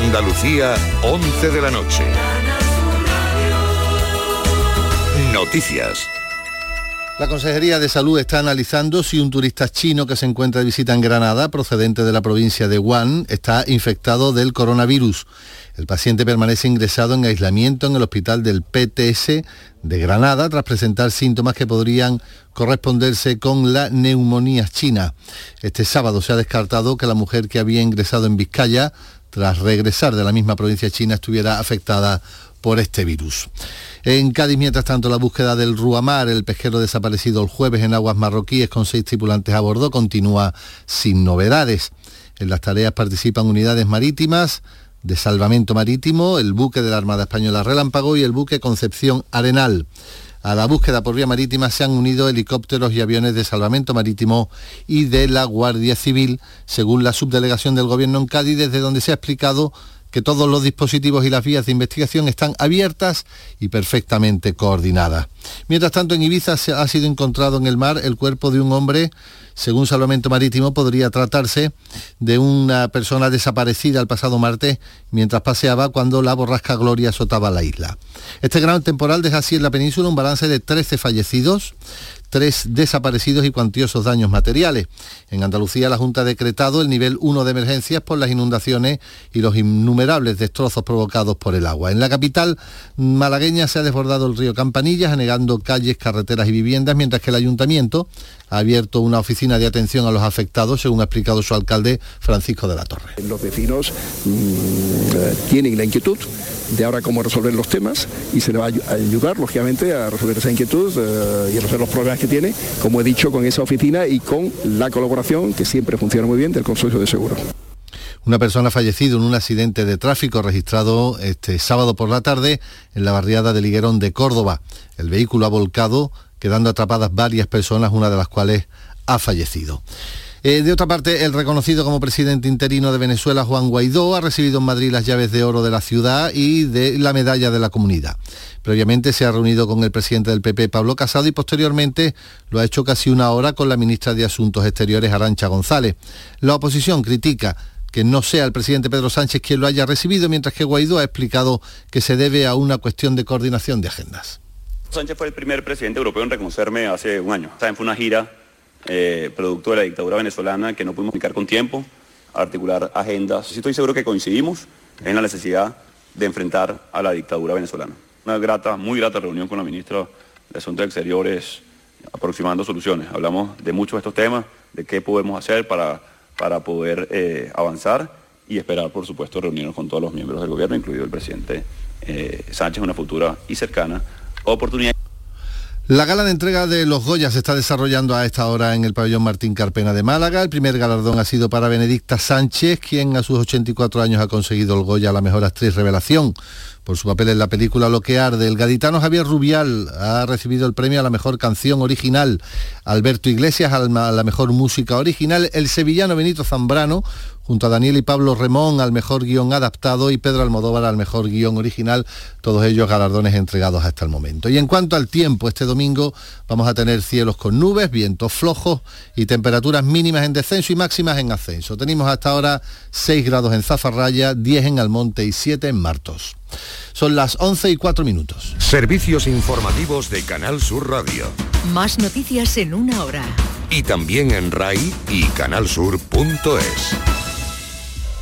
Andalucía, 11 de la noche. Noticias. La Consejería de Salud está analizando si un turista chino que se encuentra de visita en Granada, procedente de la provincia de Wuhan, está infectado del coronavirus. El paciente permanece ingresado en aislamiento en el hospital del PTS de Granada tras presentar síntomas que podrían corresponderse con la neumonía china. Este sábado se ha descartado que la mujer que había ingresado en Vizcaya, tras regresar de la misma provincia china, estuviera afectada por este virus. En Cádiz, mientras tanto, la búsqueda del Ruamar, el pesquero desaparecido el jueves en aguas marroquíes con seis tripulantes a bordo, continúa sin novedades. En las tareas participan unidades marítimas de salvamento marítimo, el buque de la Armada Española Relámpago y el buque Concepción Arenal. A la búsqueda por vía marítima se han unido helicópteros y aviones de salvamento marítimo y de la Guardia Civil, según la subdelegación del Gobierno en Cádiz, desde donde se ha explicado que todos los dispositivos y las vías de investigación están abiertas y perfectamente coordinadas. Mientras tanto, en Ibiza se ha sido encontrado en el mar el cuerpo de un hombre, según Salvamento Marítimo, podría tratarse de una persona desaparecida el pasado martes mientras paseaba cuando la borrasca Gloria azotaba la isla. Este gran temporal deja así en la península un balance de 13 fallecidos, tres desaparecidos y cuantiosos daños materiales. En Andalucía la Junta ha decretado el nivel 1 de emergencias por las inundaciones y los innumerables destrozos provocados por el agua. En la capital malagueña se ha desbordado el río Campanillas, anegando calles, carreteras y viviendas, mientras que el ayuntamiento ha abierto una oficina de atención a los afectados, según ha explicado su alcalde Francisco de la Torre. Los vecinos mm, tienen la inquietud de ahora cómo resolver los temas y se le va a ayudar, lógicamente, a resolver esa inquietud eh, y a resolver los problemas que tiene, como he dicho, con esa oficina y con la colaboración, que siempre funciona muy bien, del Consorcio de Seguros. Una persona ha fallecido en un accidente de tráfico registrado este sábado por la tarde en la barriada de Liguerón de Córdoba. El vehículo ha volcado, quedando atrapadas varias personas, una de las cuales ha fallecido. Eh, de otra parte, el reconocido como presidente interino de Venezuela, Juan Guaidó, ha recibido en Madrid las llaves de oro de la ciudad y de la medalla de la comunidad. Previamente se ha reunido con el presidente del PP, Pablo Casado, y posteriormente lo ha hecho casi una hora con la ministra de Asuntos Exteriores, Arancha González. La oposición critica que no sea el presidente Pedro Sánchez quien lo haya recibido, mientras que Guaidó ha explicado que se debe a una cuestión de coordinación de agendas. Sánchez fue el primer presidente europeo en reconocerme hace un año. Fue una gira eh, producto de la dictadura venezolana que no pudimos aplicar con tiempo, articular agendas. Sí estoy seguro que coincidimos en la necesidad de enfrentar a la dictadura venezolana. Una grata, muy grata reunión con la ministra de Asuntos Exteriores aproximando soluciones. Hablamos de muchos de estos temas, de qué podemos hacer para, para poder eh, avanzar y esperar, por supuesto, reunirnos con todos los miembros del gobierno, incluido el presidente eh, Sánchez, una futura y cercana oportunidad. La gala de entrega de los Goya se está desarrollando a esta hora en el pabellón Martín Carpena de Málaga. El primer galardón ha sido para Benedicta Sánchez, quien a sus 84 años ha conseguido el Goya a la mejor actriz revelación por su papel en la película Lo que arde. El gaditano Javier Rubial ha recibido el premio a la mejor canción original. Alberto Iglesias a la mejor música original. El sevillano Benito Zambrano junto a Daniel y Pablo Remón al mejor guion adaptado y Pedro Almodóvar al mejor guion original, todos ellos galardones entregados hasta el momento. Y en cuanto al tiempo, este domingo vamos a tener cielos con nubes, vientos flojos y temperaturas mínimas en descenso y máximas en ascenso. Tenemos hasta ahora 6 grados en Zafarraya, 10 en Almonte y 7 en Martos. Son las 11 y 4 minutos. Servicios informativos de Canal Sur Radio. Más noticias en una hora. Y también en RAI y canalsur.es.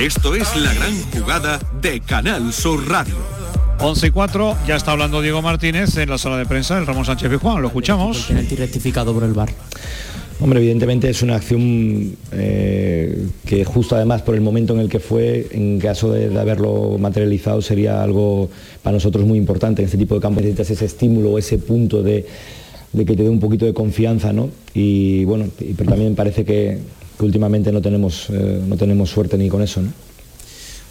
Esto es la gran jugada de Canal Sur Radio. 11 y 4, ya está hablando Diego Martínez en la sala de prensa del Ramón Sánchez Pizjuán, lo escuchamos. Penalti rectificado por el bar. Hombre, evidentemente es una acción eh, que justo además por el momento en el que fue, en caso de, haberlo materializado, sería algo para nosotros muy importante. En este tipo de campos necesitas ese estímulo, ese punto de, que te dé un poquito de confianza, ¿no? Y bueno, pero también parece que, últimamente no tenemos, eh, no tenemos suerte ni con eso, ¿no?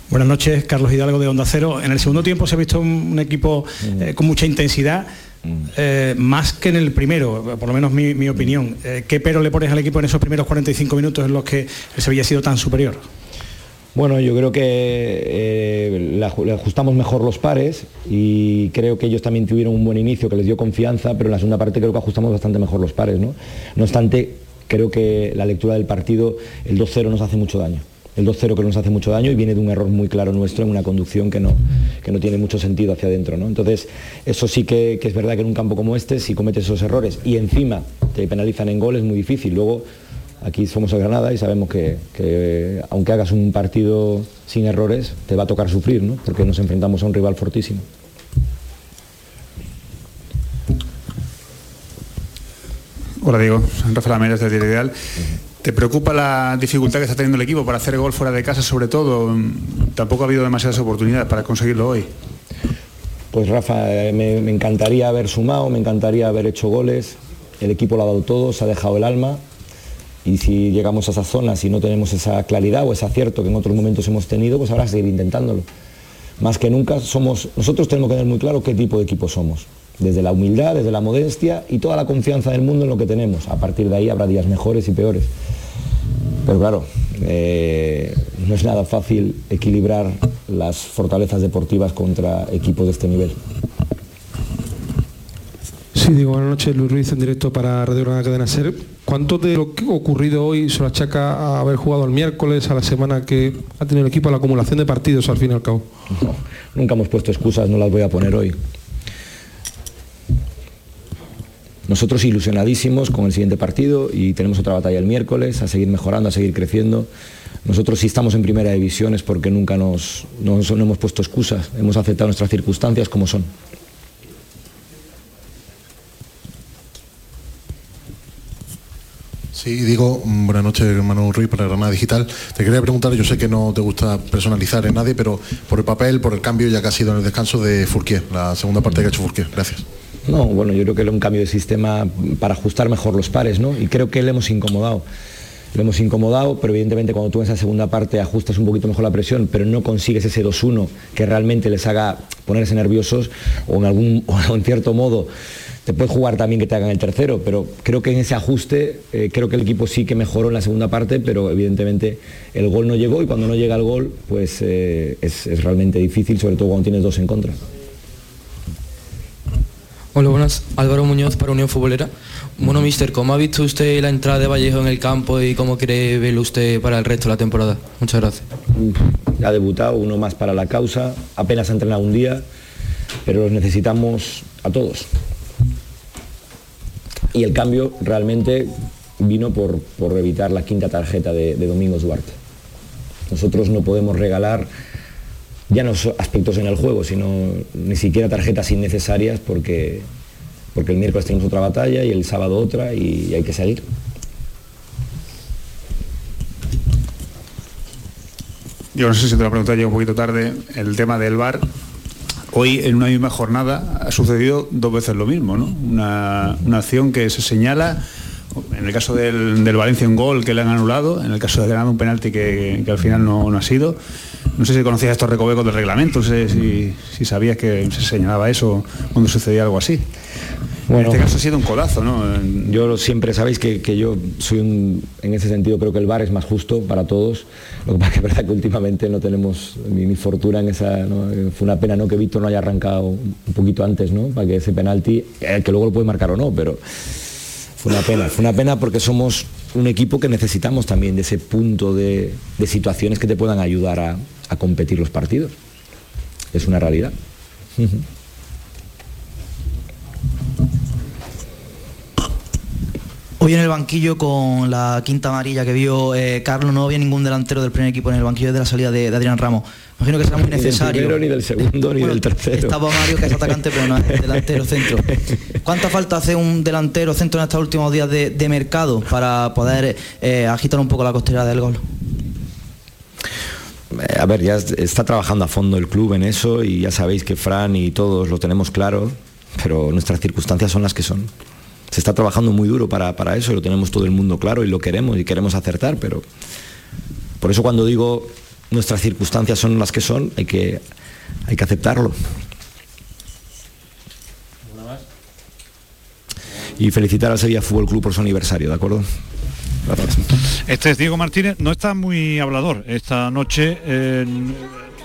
Buenas noches, Carlos Hidalgo de Onda Cero. En el segundo tiempo se ha visto un, equipo mm. eh, con mucha intensidad, mm. eh, más que en el primero, por lo menos mi, opinión. Eh, ¿Qué pero le pones al equipo en esos primeros 45 minutos en los que el Sevilla ha sido tan superior? Bueno, yo creo que le ajustamos mejor los pares y creo que ellos también tuvieron un buen inicio que les dio confianza, pero en la segunda parte creo que ajustamos bastante mejor los pares. No, no obstante, creo que la lectura del partido, el 2-0 nos hace mucho daño el 2-0 que nos hace mucho daño y viene de un error muy claro nuestro en una conducción que no, que no tiene mucho sentido hacia adentro. ¿no? Entonces, eso sí que, es verdad que en un campo como este, si cometes esos errores y encima te penalizan en gol, es muy difícil. Luego, aquí somos el Granada y sabemos que, aunque hagas un partido sin errores, te va a tocar sufrir, ¿no? porque nos enfrentamos a un rival fortísimo. Hola Diego, Rafael Amérez de Ideal. ¿Te preocupa la dificultad que está teniendo el equipo para hacer gol fuera de casa, sobre todo? Tampoco ha habido demasiadas oportunidades para conseguirlo hoy. Pues Rafa, eh, me, encantaría haber sumado, me encantaría haber hecho goles. El equipo lo ha dado todo, se ha dejado el alma. Y si llegamos a esa zona, si no tenemos esa claridad o ese acierto que en otros momentos hemos tenido, pues que seguir intentándolo. Más que nunca somos, nosotros tenemos que tener muy claro qué tipo de equipo somos desde la humildad, desde la modestia y toda la confianza del mundo en lo que tenemos. A partir de ahí habrá días mejores y peores. Pero claro, eh, no es nada fácil equilibrar las fortalezas deportivas contra equipos de este nivel. Sí, digo, buenas noches, Luis Ruiz en directo para Radio Granada Cadena Ser. ¿Cuánto de lo que ha ocurrido hoy se lo achaca a haber jugado el miércoles, a la semana que ha tenido el equipo, a la acumulación de partidos al fin y al cabo? nunca hemos puesto excusas, no las voy a poner hoy. Nosotros ilusionadísimos con el siguiente partido y tenemos otra batalla el miércoles, a seguir mejorando, a seguir creciendo. Nosotros si estamos en primera división es porque nunca nos, no hemos puesto excusas, hemos aceptado nuestras circunstancias como son. Sí, digo, buenas noches, hermano Ruiz, para Granada Digital. Te quería preguntar, yo sé que no te gusta personalizar en nadie, pero por el papel, por el cambio ya que ha sido en el descanso de Fourquier, la segunda parte que ha hecho Fourquier. Gracias. No, bueno, yo creo que era un cambio de sistema para ajustar mejor los pares, ¿no? Y creo que le hemos incomodado. Le hemos incomodado, pero evidentemente cuando tú en esa segunda parte ajustas un poquito mejor la presión, pero no consigues ese 2-1 que realmente les haga ponerse nerviosos o en algún o en cierto modo te puede jugar también que te hagan el tercero, pero creo que en ese ajuste, eh, creo que el equipo sí que mejoró en la segunda parte, pero evidentemente el gol no llegó y cuando no llega el gol, pues eh, es realmente difícil, sobre todo cuando tienes dos en contra. Hola, buenas. Álvaro Muñoz para Unión Futbolera. Bueno, mister, ¿cómo ha visto usted la entrada de Vallejo en el campo y cómo quiere verlo usted para el resto de la temporada? Muchas gracias. Ha debutado, uno más para la causa, apenas ha entrenado un día, pero los necesitamos a todos. Y el cambio realmente vino por, evitar la quinta tarjeta de, de Domingos Duarte. Nosotros no podemos regalar ya no aspectos en el juego, sino ni siquiera tarjetas innecesarias porque, porque el miércoles tenemos otra batalla y el sábado otra y, hay que salir. Yo no sé si te la pregunta llega un poquito tarde, el tema del VAR. Hoy en una misma jornada ha sucedido dos veces lo mismo, ¿no? Una, acción que se señala, en el caso del, Valencia un gol que le han anulado, en el caso de Granada un penalti que, al final no, no ha sido. No sé si conocías estos recovecos del reglamento, no sé si, sabías que se señalaba eso cuando sucedía algo así. Bueno, en este caso ha sido un colazo, ¿no? Yo siempre sabéis que, yo soy un, en ese sentido creo que el bar es más justo para todos. Lo que pasa es que verdad que últimamente no tenemos ni, fortuna en esa. Fue una pena ¿no? que Víctor no haya arrancado un poquito antes, ¿no? Para que ese penalti, que luego lo puede marcar o no, pero fue una pena. Fue una pena porque somos un equipo que necesitamos también de ese punto de, situaciones que te puedan ayudar a competir los partidos. Es una realidad. Hoy en el banquillo con la quinta amarilla que vio eh, Carlos no había ningún delantero del primer equipo en el banquillo de la salida de, Adrián Ramos. Imagino que será muy necesario. Ni del primero, ni del segundo, ni del tercero. Estaba Mario que es atacante, pero no es delantero centro. ¿Cuánta falta hace un delantero centro en estos últimos días de, mercado para poder eh, agitar un poco la costera del gol? Eh, a ver, ya está trabajando a fondo el club en eso y ya sabéis que Fran y todos lo tenemos claro, pero nuestras circunstancias son las que son. Se está trabajando muy duro para, para eso, lo tenemos todo el mundo claro y lo queremos y queremos acertar, pero por eso cuando digo nuestras circunstancias son las que son, hay que, hay que aceptarlo. Y felicitar al Sevilla Fútbol Club por su aniversario, ¿de acuerdo? Gracias. Este es Diego Martínez, no está muy hablador esta noche. en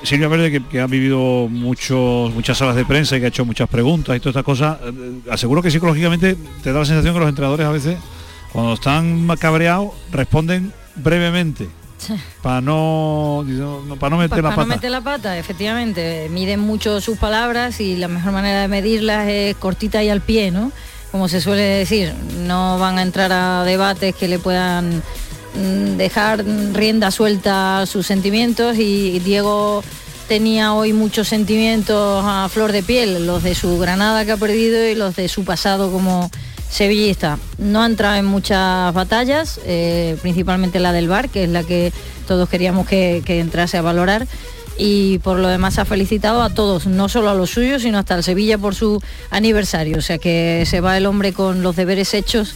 Silvia Verde, que, que ha vivido muchos, muchas salas de prensa y que ha hecho muchas preguntas y todas estas cosas, eh, aseguro que psicológicamente te da la sensación que los entrenadores a veces, cuando están cabreados, responden brevemente. Para no, para no meter Pa- la para pata. no meter la pata, efectivamente. Miden mucho sus palabras y la mejor manera de medirlas es cortita y al pie, ¿no? Como se suele decir, no van a entrar a debates que le puedan dejar rienda suelta sus sentimientos y Diego tenía hoy muchos sentimientos a flor de piel, los de su Granada que ha perdido y los de su pasado como sevillista. No ha entrado en muchas batallas, eh, principalmente la del bar, que es la que todos queríamos que, que entrase a valorar. Y por lo demás ha felicitado a todos, no solo a los suyos, sino hasta al Sevilla por su aniversario. O sea que se va el hombre con los deberes hechos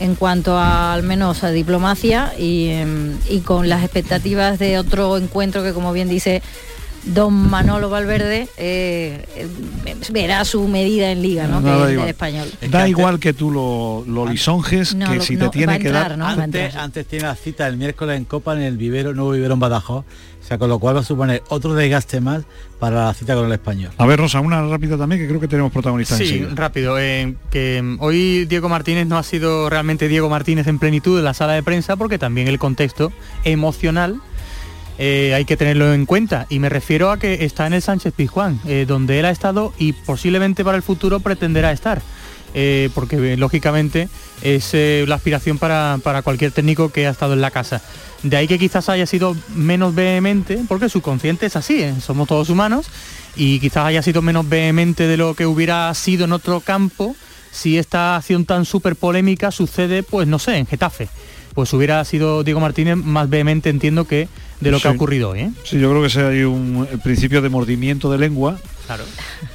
en cuanto a al menos a diplomacia y, em, y con las expectativas de otro encuentro que como bien dice don Manolo Valverde eh, eh, verá su medida en liga, ¿no? No, que da es del igual. español. Da igual que tú lo, lo lisonjes, No, que lo- si no, te tiene que entrar, dar... Antes, antes tiene la cita el miércoles en Copa en el vivero, nuevo vivero en Badajoz. O sea, con lo cual va a suponer otro desgaste más para la cita con el español. A ver, Rosa, una rápida también, que creo que tenemos protagonistas Sí, enseguida. rápido. eh, que hoy Diego Martínez no ha sido realmente Diego Martínez en plenitud en la sala de prensa porque también el contexto emocional eh, hay que tenerlo en cuenta. Y me refiero a que está en el Sánchez Pizjuán, eh, donde él ha estado y posiblemente para el futuro pretenderá estar. eh, porque lógicamente es la aspiración para, para cualquier técnico que ha estado en la casa. De ahí que quizás haya sido menos vehemente, porque su consciente es así, somos todos humanos, y quizás haya sido menos vehemente de lo que hubiera sido en otro campo si esta acción tan súper polémica sucede, pues no sé, en Getafe. Pues hubiera sido Diego Martínez más vehemente, entiendo, que de lo que ha ocurrido hoy. ¿eh? Sí, yo creo que ese hay un el principio de mordimiento de lengua Claro.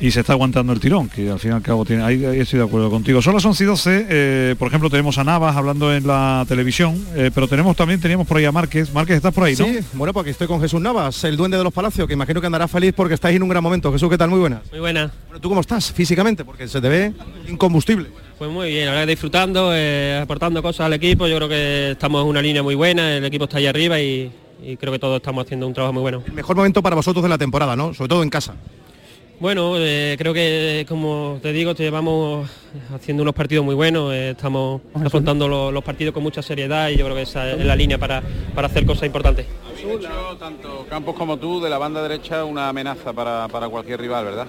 y se está aguantando el tirón, que al fin y al cabo tiene. Ahí, ahí estoy de acuerdo contigo. Son las 11 y 12, eh, por ejemplo, tenemos a Navas hablando en la televisión, eh, pero tenemos también, teníamos por ahí a Márquez. Márquez, estás por ahí, ¿no? Sí, bueno, pues aquí estoy con Jesús Navas, el duende de los palacios, que imagino que andará feliz porque estáis en un gran momento. Jesús, ¿qué tal? Muy buenas. Muy buena. Bueno, ¿Tú cómo estás físicamente? Porque se te ve incombustible. Pues muy bien, que disfrutando, eh, aportando cosas al equipo, yo creo que estamos en una línea muy buena, el equipo está ahí arriba y, y creo que todos estamos haciendo un trabajo muy bueno. El mejor momento para vosotros de la temporada, ¿no? Sobre todo en casa. Bueno, eh, creo que como te digo, te llevamos haciendo unos partidos muy buenos, eh, estamos afrontando lo- los, partidos con mucha seriedad y yo creo que esa es la línea para, para hacer cosas importantes. Habéis hecho, tanto Campos como tú, de la banda derecha una amenaza para, para cualquier rival, ¿verdad?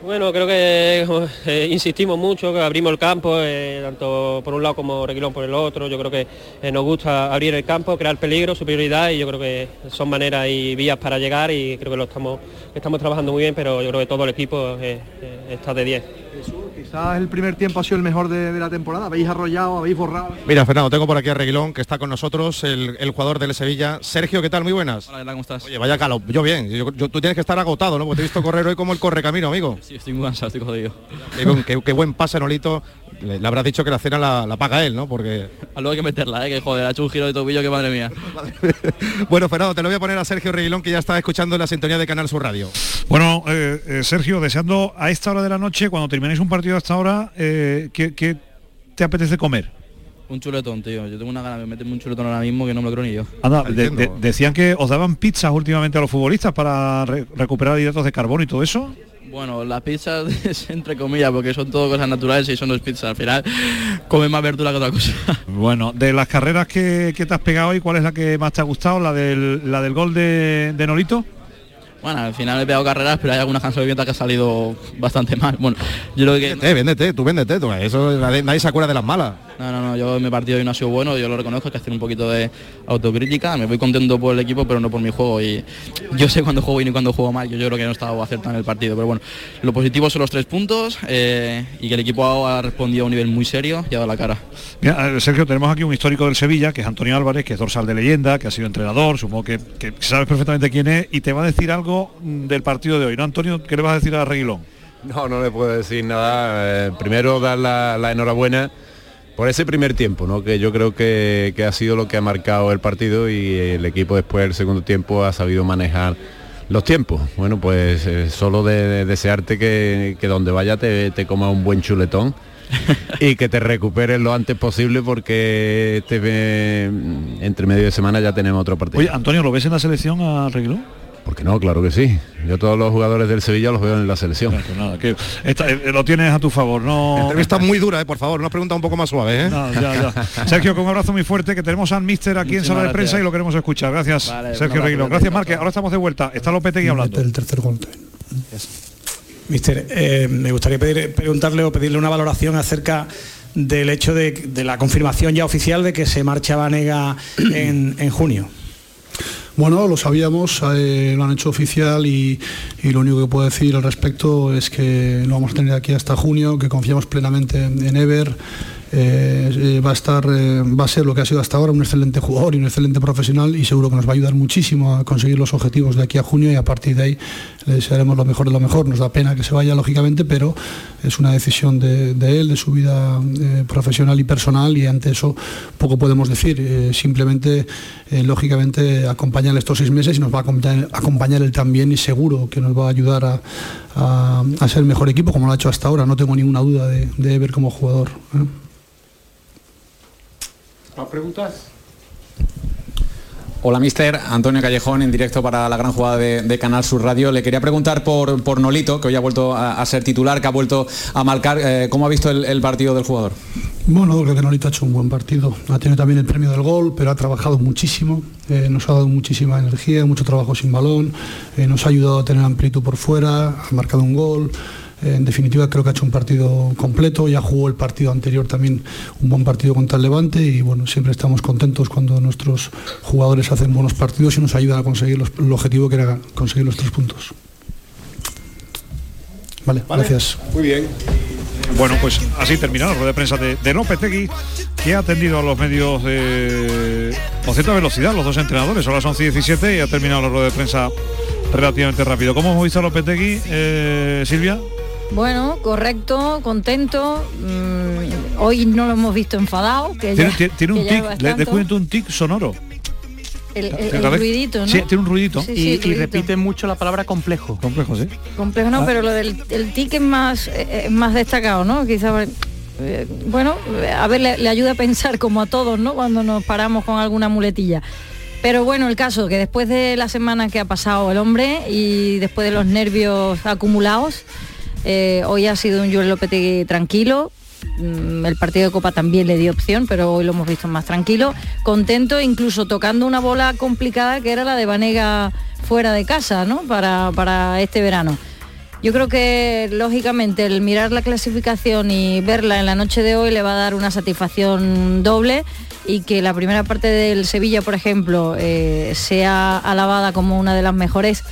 Bueno, creo que eh, insistimos mucho, que abrimos el campo, eh, tanto por un lado como Reguilón por el otro. Yo creo que eh, nos gusta abrir el campo, crear peligro, superioridad y yo creo que son maneras y vías para llegar y creo que lo estamos, estamos trabajando muy bien, pero yo creo que todo el equipo está de 10. Quizás el primer tiempo ha sido el mejor de, de la temporada. Habéis arrollado, habéis borrado. Mira, Fernando, tengo por aquí a Reguilón, que está con nosotros, el, el jugador del Sevilla. Sergio, ¿qué tal? Muy buenas. Hola, ¿cómo estás? Oye, vaya calo. Yo bien. Yo- yo- tú tienes que estar agotado, ¿no? Porque te he visto correr hoy como el correcamino, amigo. Sí, estoy muy cansado, estoy jodido. Qué, buen- qué- qué buen pase, Nolito. Le, le habrás dicho que la cena la, la paga él, ¿no? Porque... Ah, Luego hay que meterla, ¿eh? que joder, ha hecho un giro de tobillo que madre mía. Bueno, Fernando, te lo voy a poner a Sergio Reguilón, que ya está escuchando la sintonía de Canal Sur Radio. Bueno, eh, eh, Sergio, deseando a esta hora de la noche, cuando terminéis un partido a esta hora, eh, ¿qué, qué te apetece comer? Un chuletón, tío. Yo tengo una gana de meterme un chuletón ahora mismo que no me lo creo ni yo. Anda, de- de- decían que os daban pizzas últimamente a los futbolistas para re- recuperar hidratos de carbono y todo eso. Bueno, las pizzas es entre comillas, porque son todo cosas naturales y son dos pizzas. Al final, come más verdura que otra cosa. Bueno, de las carreras que, que te has pegado hoy, ¿cuál es la que más te ha gustado? ¿La del, la del gol de, de Nolito? Bueno, al final he pegado carreras, pero hay algunas canciones que han salido bastante mal. Bueno, yo lo que... Véndete, véndete, tú véndete. Tú, eso nadie, nadie se acuerda de las malas. No, no, no, yo mi partido hoy no ha sido bueno, yo lo reconozco, hay que hacer un poquito de autocrítica, me voy contento por el equipo, pero no por mi juego y yo sé cuándo juego bien y cuándo juego mal, yo, yo creo que no he estado acertado en el partido, pero bueno, lo positivo son los tres puntos eh, y que el equipo ha respondido a un nivel muy serio y ha dado la cara. Mira, eh, Sergio, tenemos aquí un histórico del Sevilla, que es Antonio Álvarez, que es dorsal de leyenda, que ha sido entrenador, supongo que, que sabes perfectamente quién es, y te va a decir algo mm, del partido de hoy, ¿no, Antonio? ¿Qué le vas a decir a Reguilón? No, no le puedo decir nada. Eh, primero dar la, la enhorabuena por ese primer tiempo, ¿no? que yo creo que, que ha sido lo que ha marcado el partido y el equipo después del segundo tiempo ha sabido manejar los tiempos. Bueno, pues eh, solo de, de desearte que, que donde vaya te, te coma un buen chuletón y que te recuperes lo antes posible porque este eh, entre medio de semana ya tenemos otro partido. Oye, Antonio, ¿lo ves en la selección a Reguilón? Porque no, claro que sí. Yo todos los jugadores del Sevilla los veo en la selección. Nada, que esta- eh, lo tienes a tu favor, no. Entrevista muy dura, eh, por favor, una pregunta un poco más suave. ¿eh? No, ya, ya. Sergio, con un abrazo muy fuerte, que tenemos al mister aquí en sala de prensa y lo queremos escuchar. Gracias, Vale, Sergio Reguilón. Gracias, Marque. Ahora estamos de vuelta. Está Lopetegui hablando. El tercer gol. Mister, eh, me gustaría pedir- preguntarle o pedirle una valoración acerca del hecho de, de la confirmación ya oficial de que se marcha Vanega en, en junio. Bueno, lo sabíamos, eh, lo han hecho oficial y, lo único que puedo decir al respecto es que lo vamos a tener aquí hasta junio, que confiamos plenamente en, en Ever. Eh, eh, va a estar, eh, va a ser lo que ha sido hasta ahora un excelente jugador y un excelente profesional y seguro que nos va a ayudar muchísimo a conseguir los objetivos de aquí a junio y a partir de ahí le desearemos lo mejor de lo mejor. Nos da pena que se vaya lógicamente, pero es una decisión de, él, de su vida profesional y personal y ante eso poco podemos decir. Simplemente, lógicamente, acompañarle estos seis meses y nos va a acompañar, él también y seguro que nos va a ayudar a, a- a ser mejor equipo como lo ha hecho hasta ahora. No tengo ninguna duda de, de Ever como jugador. ¿Más preguntas? Hola, mister. Antonio Callejón, en directo para la gran jugada de, de Canal Sur Radio. Le quería preguntar por, por Nolito, que hoy ha vuelto a, a ser titular, que ha vuelto a marcar. Eh, ¿Cómo ha visto el, el partido del jugador? Bueno, creo que Nolito ha hecho un buen partido. Ha tenido también el premio del gol, pero ha trabajado muchísimo. eh, nos ha dado muchísima energía, mucho trabajo sin balón. eh, nos ha ayudado a tener amplitud por fuera, ha marcado un gol. En definitiva, creo que ha hecho un partido completo. Ya jugó el partido anterior también un buen partido contra el Levante y bueno, siempre estamos contentos cuando nuestros jugadores hacen buenos partidos y nos ayudan a conseguir los- el objetivo que era conseguir los tres puntos. Vale, gracias. Muy bien. Bueno, pues así termina la rueda de prensa de, de Lopetegui, que ha atendido a los medios de, con cierta velocidad, los dos entrenadores. Son las 11 y 17 y ha terminado la rueda de prensa relativamente rápido. ¿Cómo hemos visto a Lopetegui, eh, Silvia? Bueno, correcto, contento. Mm, hoy no lo hemos visto enfadado. Que Tiene, ya- tiene- tiene un que tic, le un tic sonoro. El, ruidito, ¿no? Sí, tiene un ruidito. Sí, sí, y, repite mucho la palabra complejo. Complejo, sí. Complejo no, Ah. pero lo del el tic es más, eh, es más destacado, ¿no? Quizá, eh, bueno, a ver, le, le ayuda a pensar como a todos, ¿no? Cuando nos paramos con alguna muletilla. Pero bueno, el caso, que después de la semana que ha pasado el hombre y después de los nervios acumulados, eh, hoy ha sido un Joel Lopetegui tranquilo. Mm, El partido de Copa también le dio opción, pero hoy lo hemos visto más tranquilo, contento, incluso tocando una bola complicada que era la de Vanega fuera de casa, ¿no? Para, para este verano. Yo creo que lógicamente el mirar la clasificación y verla en la noche de hoy le va a dar una satisfacción doble y que la primera parte del Sevilla, por ejemplo, eh, sea alabada como una de las mejores,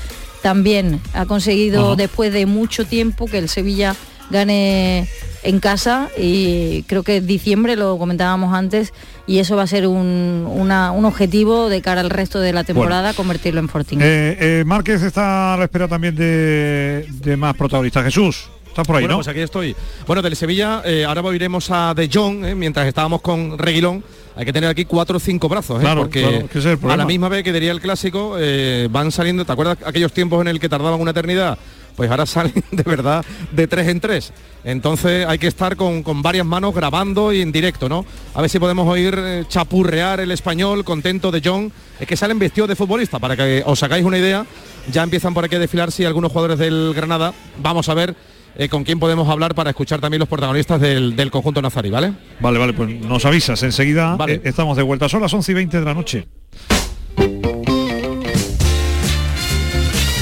también ha conseguido después de mucho tiempo que el Sevilla gane en casa y creo que en diciembre lo comentábamos antes y eso va a ser un, una- un objetivo de cara al resto de la temporada, convertirlo en Fortín. Eh, eh, Márquez está a la espera también de, de más protagonistas. Jesús, estás por ahí, bueno, ¿no? pues aquí estoy. Bueno, del Sevilla, eh, ahora iremos a De Jong, eh, mientras estábamos con Reguilón. Hay que tener aquí cuatro o cinco brazos, eh, Claro, porque claro, que ese es a la misma vez que diría el clásico, eh, van saliendo, ¿te acuerdas aquellos tiempos en el que tardaban una eternidad? Pues ahora salen de verdad de tres en tres. Entonces hay que estar con, con varias manos grabando y en directo, ¿no? A ver si podemos oír eh, chapurrear el español, contento de John. Es que salen vestidos de futbolista, para que os sacáis una idea. Ya empiezan por aquí a desfilar si algunos jugadores del Granada. Vamos a ver eh, con quién podemos hablar para escuchar también los protagonistas del, del conjunto nazarí, ¿vale? Vale, vale, pues nos avisas enseguida. eh, estamos de vuelta. Son las 11 y 20 de la noche.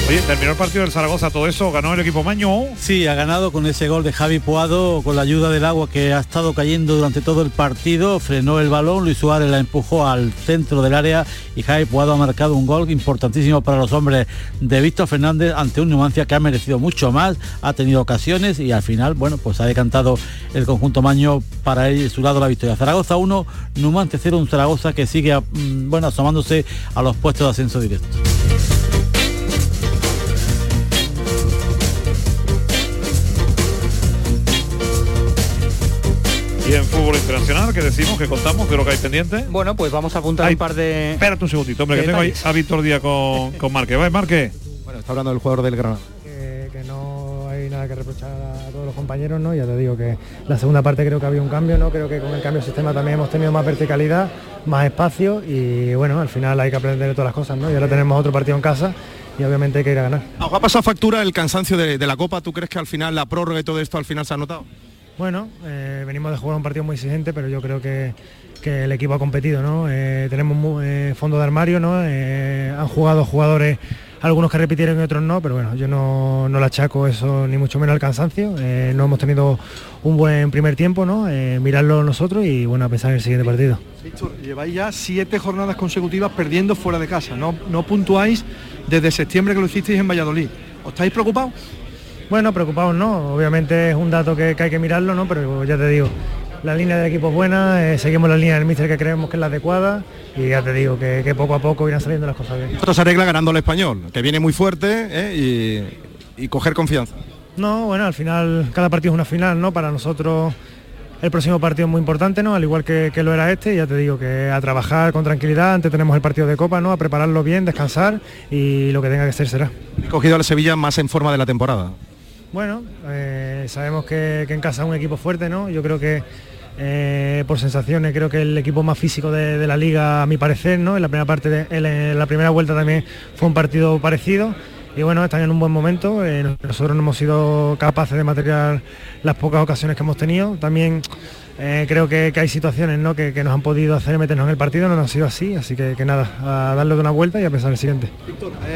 Oye, terminó el partido del Zaragoza, todo eso, ganó el equipo Maño. Sí, ha ganado con ese gol de Javi Puado, con la ayuda del agua que ha estado cayendo durante todo el partido, frenó el balón, Luis Suárez la empujó al centro del área y Javi Puado ha marcado un gol importantísimo para los hombres de Víctor Fernández ante un Numancia que ha merecido mucho más, ha tenido ocasiones y al final, bueno, pues ha decantado el conjunto Maño para él, su lado la victoria. Zaragoza 1, Numancia 0, un Zaragoza que sigue, mm, bueno, asomándose a los puestos de ascenso directo. Y en fútbol internacional que decimos, que contamos, de lo que hay pendiente. Bueno, pues vamos a apuntar Ay, un par de... Espérate un segundito, hombre, que ¿Qué tengo ahí a Víctor Díaz con, con Marque. ¿Vai, Marque? Bueno, está hablando del jugador del Granada. que, que no hay nada que reprochar a todos los compañeros, ¿no? Ya te digo que la segunda parte creo que había un cambio, ¿no? Creo que con el cambio de sistema también hemos tenido más verticalidad, más espacio y bueno, al final hay que aprender de todas las cosas, ¿no? Y ahora tenemos otro partido en casa y obviamente hay que ir a ganar. ¿Os ha pasado factura el cansancio de, de la Copa? ¿Tú crees que al final la prórroga y todo esto al final se ha notado? Bueno, eh, venimos de jugar un partido muy exigente, pero yo creo que, que el equipo ha competido, ¿no? Eh, tenemos eh, fondo de armario, ¿no? Han jugado jugadores, algunos que repitieron y otros no, pero bueno, yo no, no le achaco eso ni mucho menos al cansancio. No hemos tenido un buen primer tiempo, ¿no? Mirarlo nosotros y bueno, a pensar en el siguiente partido. Víctor, lleváis ya siete jornadas consecutivas perdiendo fuera de casa. No, no puntuáis desde septiembre que lo hicisteis en Valladolid. ¿Os estáis preocupados? Bueno, preocupados no, obviamente es un dato que, que hay que mirarlo, ¿no? Pero ya te digo, la línea del equipo es buena, eh, seguimos la línea del míster que creemos que es la adecuada y ya te digo que, que poco a poco irán saliendo las cosas bien. Esto se arregla ganando al español, que viene muy fuerte ¿eh? y, y coger confianza. No, bueno, al final cada partido es una final, ¿no? Para nosotros el próximo partido es muy importante, ¿no? Al igual que, que lo era este, ya te digo que a trabajar con tranquilidad, antes tenemos el partido de Copa, ¿no? A prepararlo bien, descansar y lo que tenga que ser será. He cogido al Sevilla más en forma de la temporada. Bueno, eh, sabemos que, en casa es un equipo fuerte, ¿no? Yo creo que eh, por sensaciones creo que el equipo más físico de, la liga, a mi parecer, ¿no? En la primera parte, en, la primera vuelta también fue un partido parecido. Y bueno, están en un buen momento. eh, nosotros no hemos sido capaces de material las pocas ocasiones que hemos tenido. También eh, creo que, que hay situaciones ¿no? que, que nos han podido hacer meternos en el partido, no nos ha sido así, así que, que nada, a darle de una vuelta y a pensar el siguiente.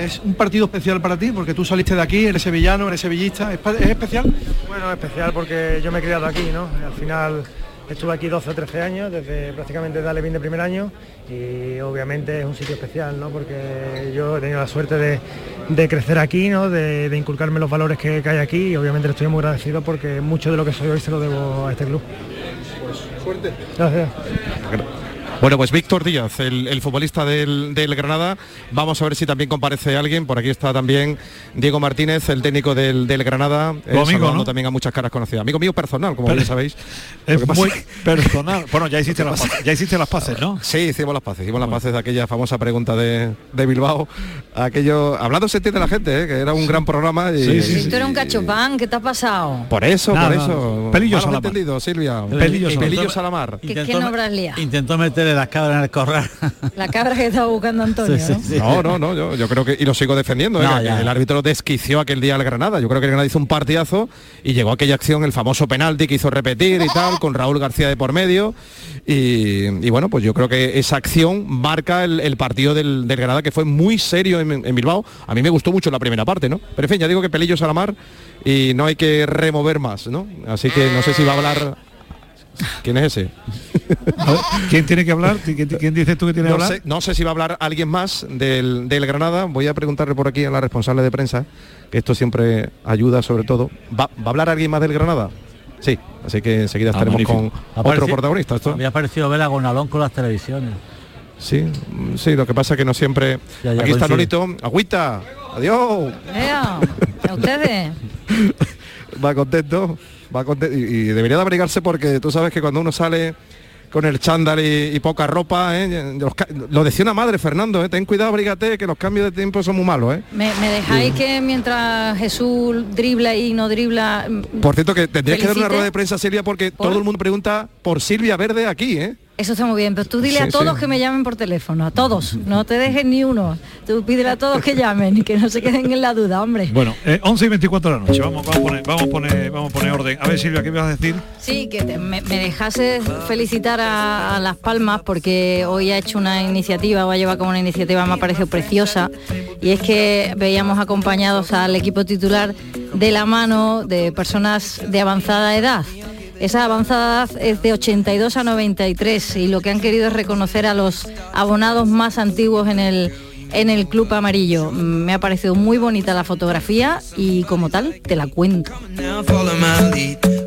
Es un partido especial para ti porque tú saliste de aquí, eres sevillano, eres sevillista. ¿Es, pa- es especial? Bueno, especial porque yo me he criado aquí, ¿no? Al final estuve aquí 12 o 13 años, desde prácticamente Dale bien de primer año y obviamente es un sitio especial, ¿no? Porque yo he tenido la suerte de, de crecer aquí, ¿no? De, de inculcarme los valores que, que hay aquí y obviamente le estoy muy agradecido porque mucho de lo que soy hoy se lo debo a este club. Suerte. Gracias. Bueno, pues Víctor Díaz, el, el futbolista del, del Granada. Vamos a ver si también comparece alguien. Por aquí está también Diego Martínez, el técnico del, del Granada. eh, amigo, saludando ¿no? también a muchas caras conocidas. Amigo mío personal, como Pero- bien sabéis. Es muy personal. Bueno, ya hiciste, las paces, ya hiciste las paces, ¿no? Sí, hicimos las paces, hicimos las paces de aquella famosa pregunta de, de Bilbao. Aquello, hablando se entiende la gente, ¿eh? que era un gran programa y, Tú eres un cachopán, ¿qué te ha pasado? por eso, Nada, por eso. Pelillo Malos Salamar. entendidos, Silvia. Pelillo Y Salamar. Pelillo Salamar. ¿Qué, qué no habrás liado? Intentó meterle las cabras en el corral. La cabra que estaba buscando Antonio, Sí, sí, ¿no? No, no, no, yo, yo creo que, y lo sigo defendiendo, ¿eh? No, que ya. el árbitro desquició aquel día al Granada. Yo creo que el Granada hizo un partidazo y llegó aquella acción, el famoso penalti que hizo repetir y tal, con Raúl García de por medio. Y, y bueno, pues yo creo que esa acción marca el, el partido del, del Granada, que fue muy serio en, en Bilbao. A mí me gustó mucho la primera parte, ¿no? Pero en fin, ya digo que Pelillo es a la mar y no hay que remover más, ¿no? Así que no sé si va a hablar... ¿Quién es ese? ¿Quién tiene que hablar? ¿Quién, quién dices tú que tiene que No hablar? sé, no sé si va a hablar alguien más del, del Granada. Voy a preguntarle por aquí a la responsable de prensa, que esto siempre ayuda sobre todo. ¿Va, va a hablar alguien más del Granada? Sí, así que enseguida Ah, estaremos magnífico. con otro protagonista. Esto. Había parecido ver a Gonalón con las televisiones. Sí, sí, lo que pasa es que no siempre... Ya, ya aquí está. Nolito. Agüita, adiós. Ea, ¿A ustedes? Va contento, va contento. Y, y debería de abrigarse porque tú sabes que cuando uno sale con el chándal y, y poca ropa, ¿eh? Los lo decía una madre, Fernando, ¿eh? ten cuidado, abrígate, que los cambios de tiempo son muy malos. ¿eh? ¿Me, me dejáis que mientras Jesús dribla y no dribla... mm, Por cierto, que tendrías que dar una rueda de prensa, Silvia, porque ¿Por? todo el mundo pregunta por Silvia Verde aquí, ¿eh? Eso está muy bien, pero tú dile Sí, a todos sí. que me llamen por teléfono, a todos, no te dejes ni uno. Tú pídele a todos que llamen y que no se queden en la duda, hombre. Bueno, eh, 11 y 24 de la noche. Vamos, vamos, a poner, vamos, a poner, vamos a poner orden. A ver, Silvia, ¿qué me vas a decir? Sí, que te- me, me dejase felicitar a, a Las Palmas porque hoy ha hecho una iniciativa, o ha llevado como una iniciativa, me ha parecido preciosa, y es que veíamos acompañados al equipo titular de la mano de personas de avanzada edad. Esa avanzada edad es de 82 a 93 y lo que han querido es reconocer a los abonados más antiguos en el, en el Club Amarillo. Mm, Me ha parecido muy bonita la fotografía y como tal te la cuento.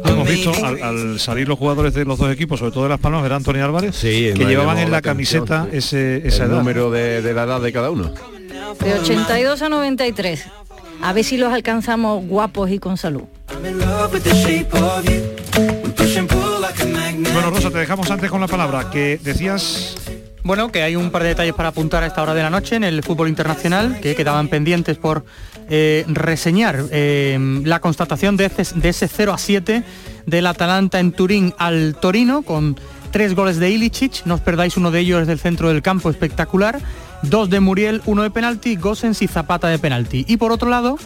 Hemos visto al, al salir los jugadores de los dos equipos, sobre todo de Las Palmas, era Antonio Álvarez, Sí, que llevaban en la camiseta sí. ese, esa el edad. número de, de la edad de cada uno. De 82 a 93. A ver si los alcanzamos guapos y con salud. Bueno, Rosa, te dejamos antes con la palabra, que decías... Bueno, que hay un par de detalles para apuntar a esta hora de la noche en el fútbol internacional que quedaban pendientes por eh, reseñar eh, la constatación de ese, de ese 0 a 7 del Atalanta en Turín al Torino con tres goles de Ilicic, no os perdáis uno de ellos desde el centro del campo espectacular, dos de Muriel, uno de penalti, Gosens y Zapata de penalti. Y por otro lado,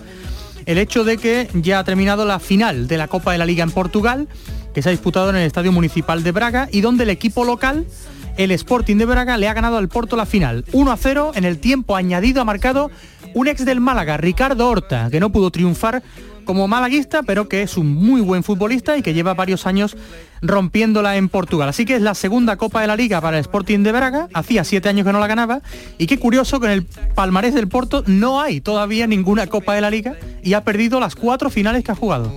el hecho de que ya ha terminado la final de la Copa de la Liga en Portugal, que se ha disputado en el Estadio Municipal de Braga y donde el equipo local, el Sporting de Braga, le ha ganado al Porto la final. 1 a 0 en el tiempo añadido ha marcado un ex del Málaga, Ricardo Horta, que no pudo triunfar como malaguista, pero que es un muy buen futbolista y que lleva varios años rompiéndola en Portugal. Así que es la segunda Copa de la Liga para el Sporting de Braga, hacía siete años que no la ganaba, y qué curioso que en el palmarés del Porto no hay todavía ninguna Copa de la Liga y ha perdido las cuatro finales que ha jugado.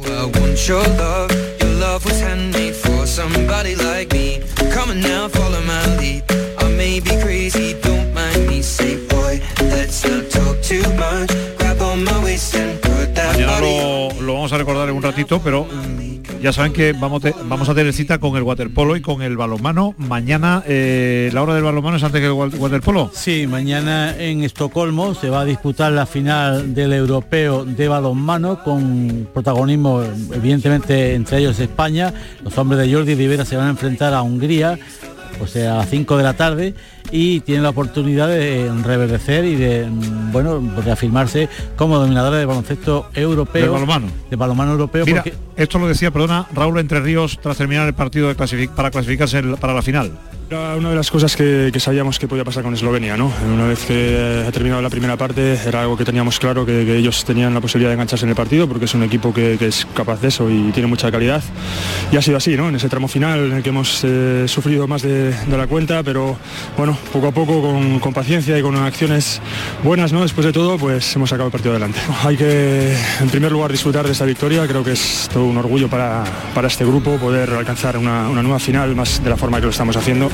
Vamos a recordar en un ratito, pero mm, ya saben que vamos, vamos a tener cita con el waterpolo y con el balonmano. Mañana eh, la hora del balonmano es antes que el wa- waterpolo. Sí, mañana en Estocolmo se va a disputar la final del europeo de balonmano con protagonismo evidentemente entre ellos España. Los hombres de Jordi Rivera se van a enfrentar a Hungría, o sea, a las 5 de la tarde y tienen la oportunidad de reverdecer y de mm, bueno, reafirmarse como dominadores de baloncesto europeo. Del balonmano. De balonmano europeo Mira, porque esto lo decía, perdona, Raúl Entre Ríos tras terminar el partido de clasific- para clasificarse el- para la final. Era una de las cosas que, que sabíamos que podía pasar con Eslovenia, ¿no? Una vez que eh, ha terminado la primera parte era algo que teníamos claro que, que ellos tenían la posibilidad de engancharse en el partido porque es un equipo que, que es capaz de eso y tiene mucha calidad. Y ha sido así, ¿no? En ese tramo final en el que hemos eh, sufrido más de, de la cuenta, pero bueno, poco a poco con, con paciencia y con acciones buenas, ¿no? Después de todo, pues hemos sacado el partido adelante. Hay que, en primer lugar, disfrutar de esta victoria. Creo que es todo un orgullo para, para este grupo poder alcanzar una, una nueva final más de la forma que lo estamos haciendo.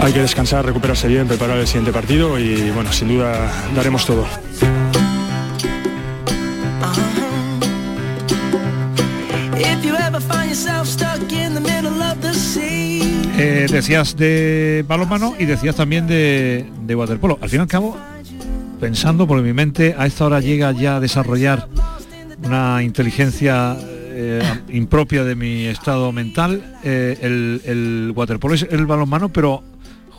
Hay que descansar, recuperarse bien, preparar el siguiente partido y bueno, sin duda daremos todo. If you ever find yourself stuck in the middle of the sea. Eh, decías de balonmano y decías también de, de waterpolo. Al fin y al cabo, pensando, porque mi mente a esta hora llega ya a desarrollar una inteligencia eh, impropia de mi estado mental, eh, el, el waterpolo es el balonmano, pero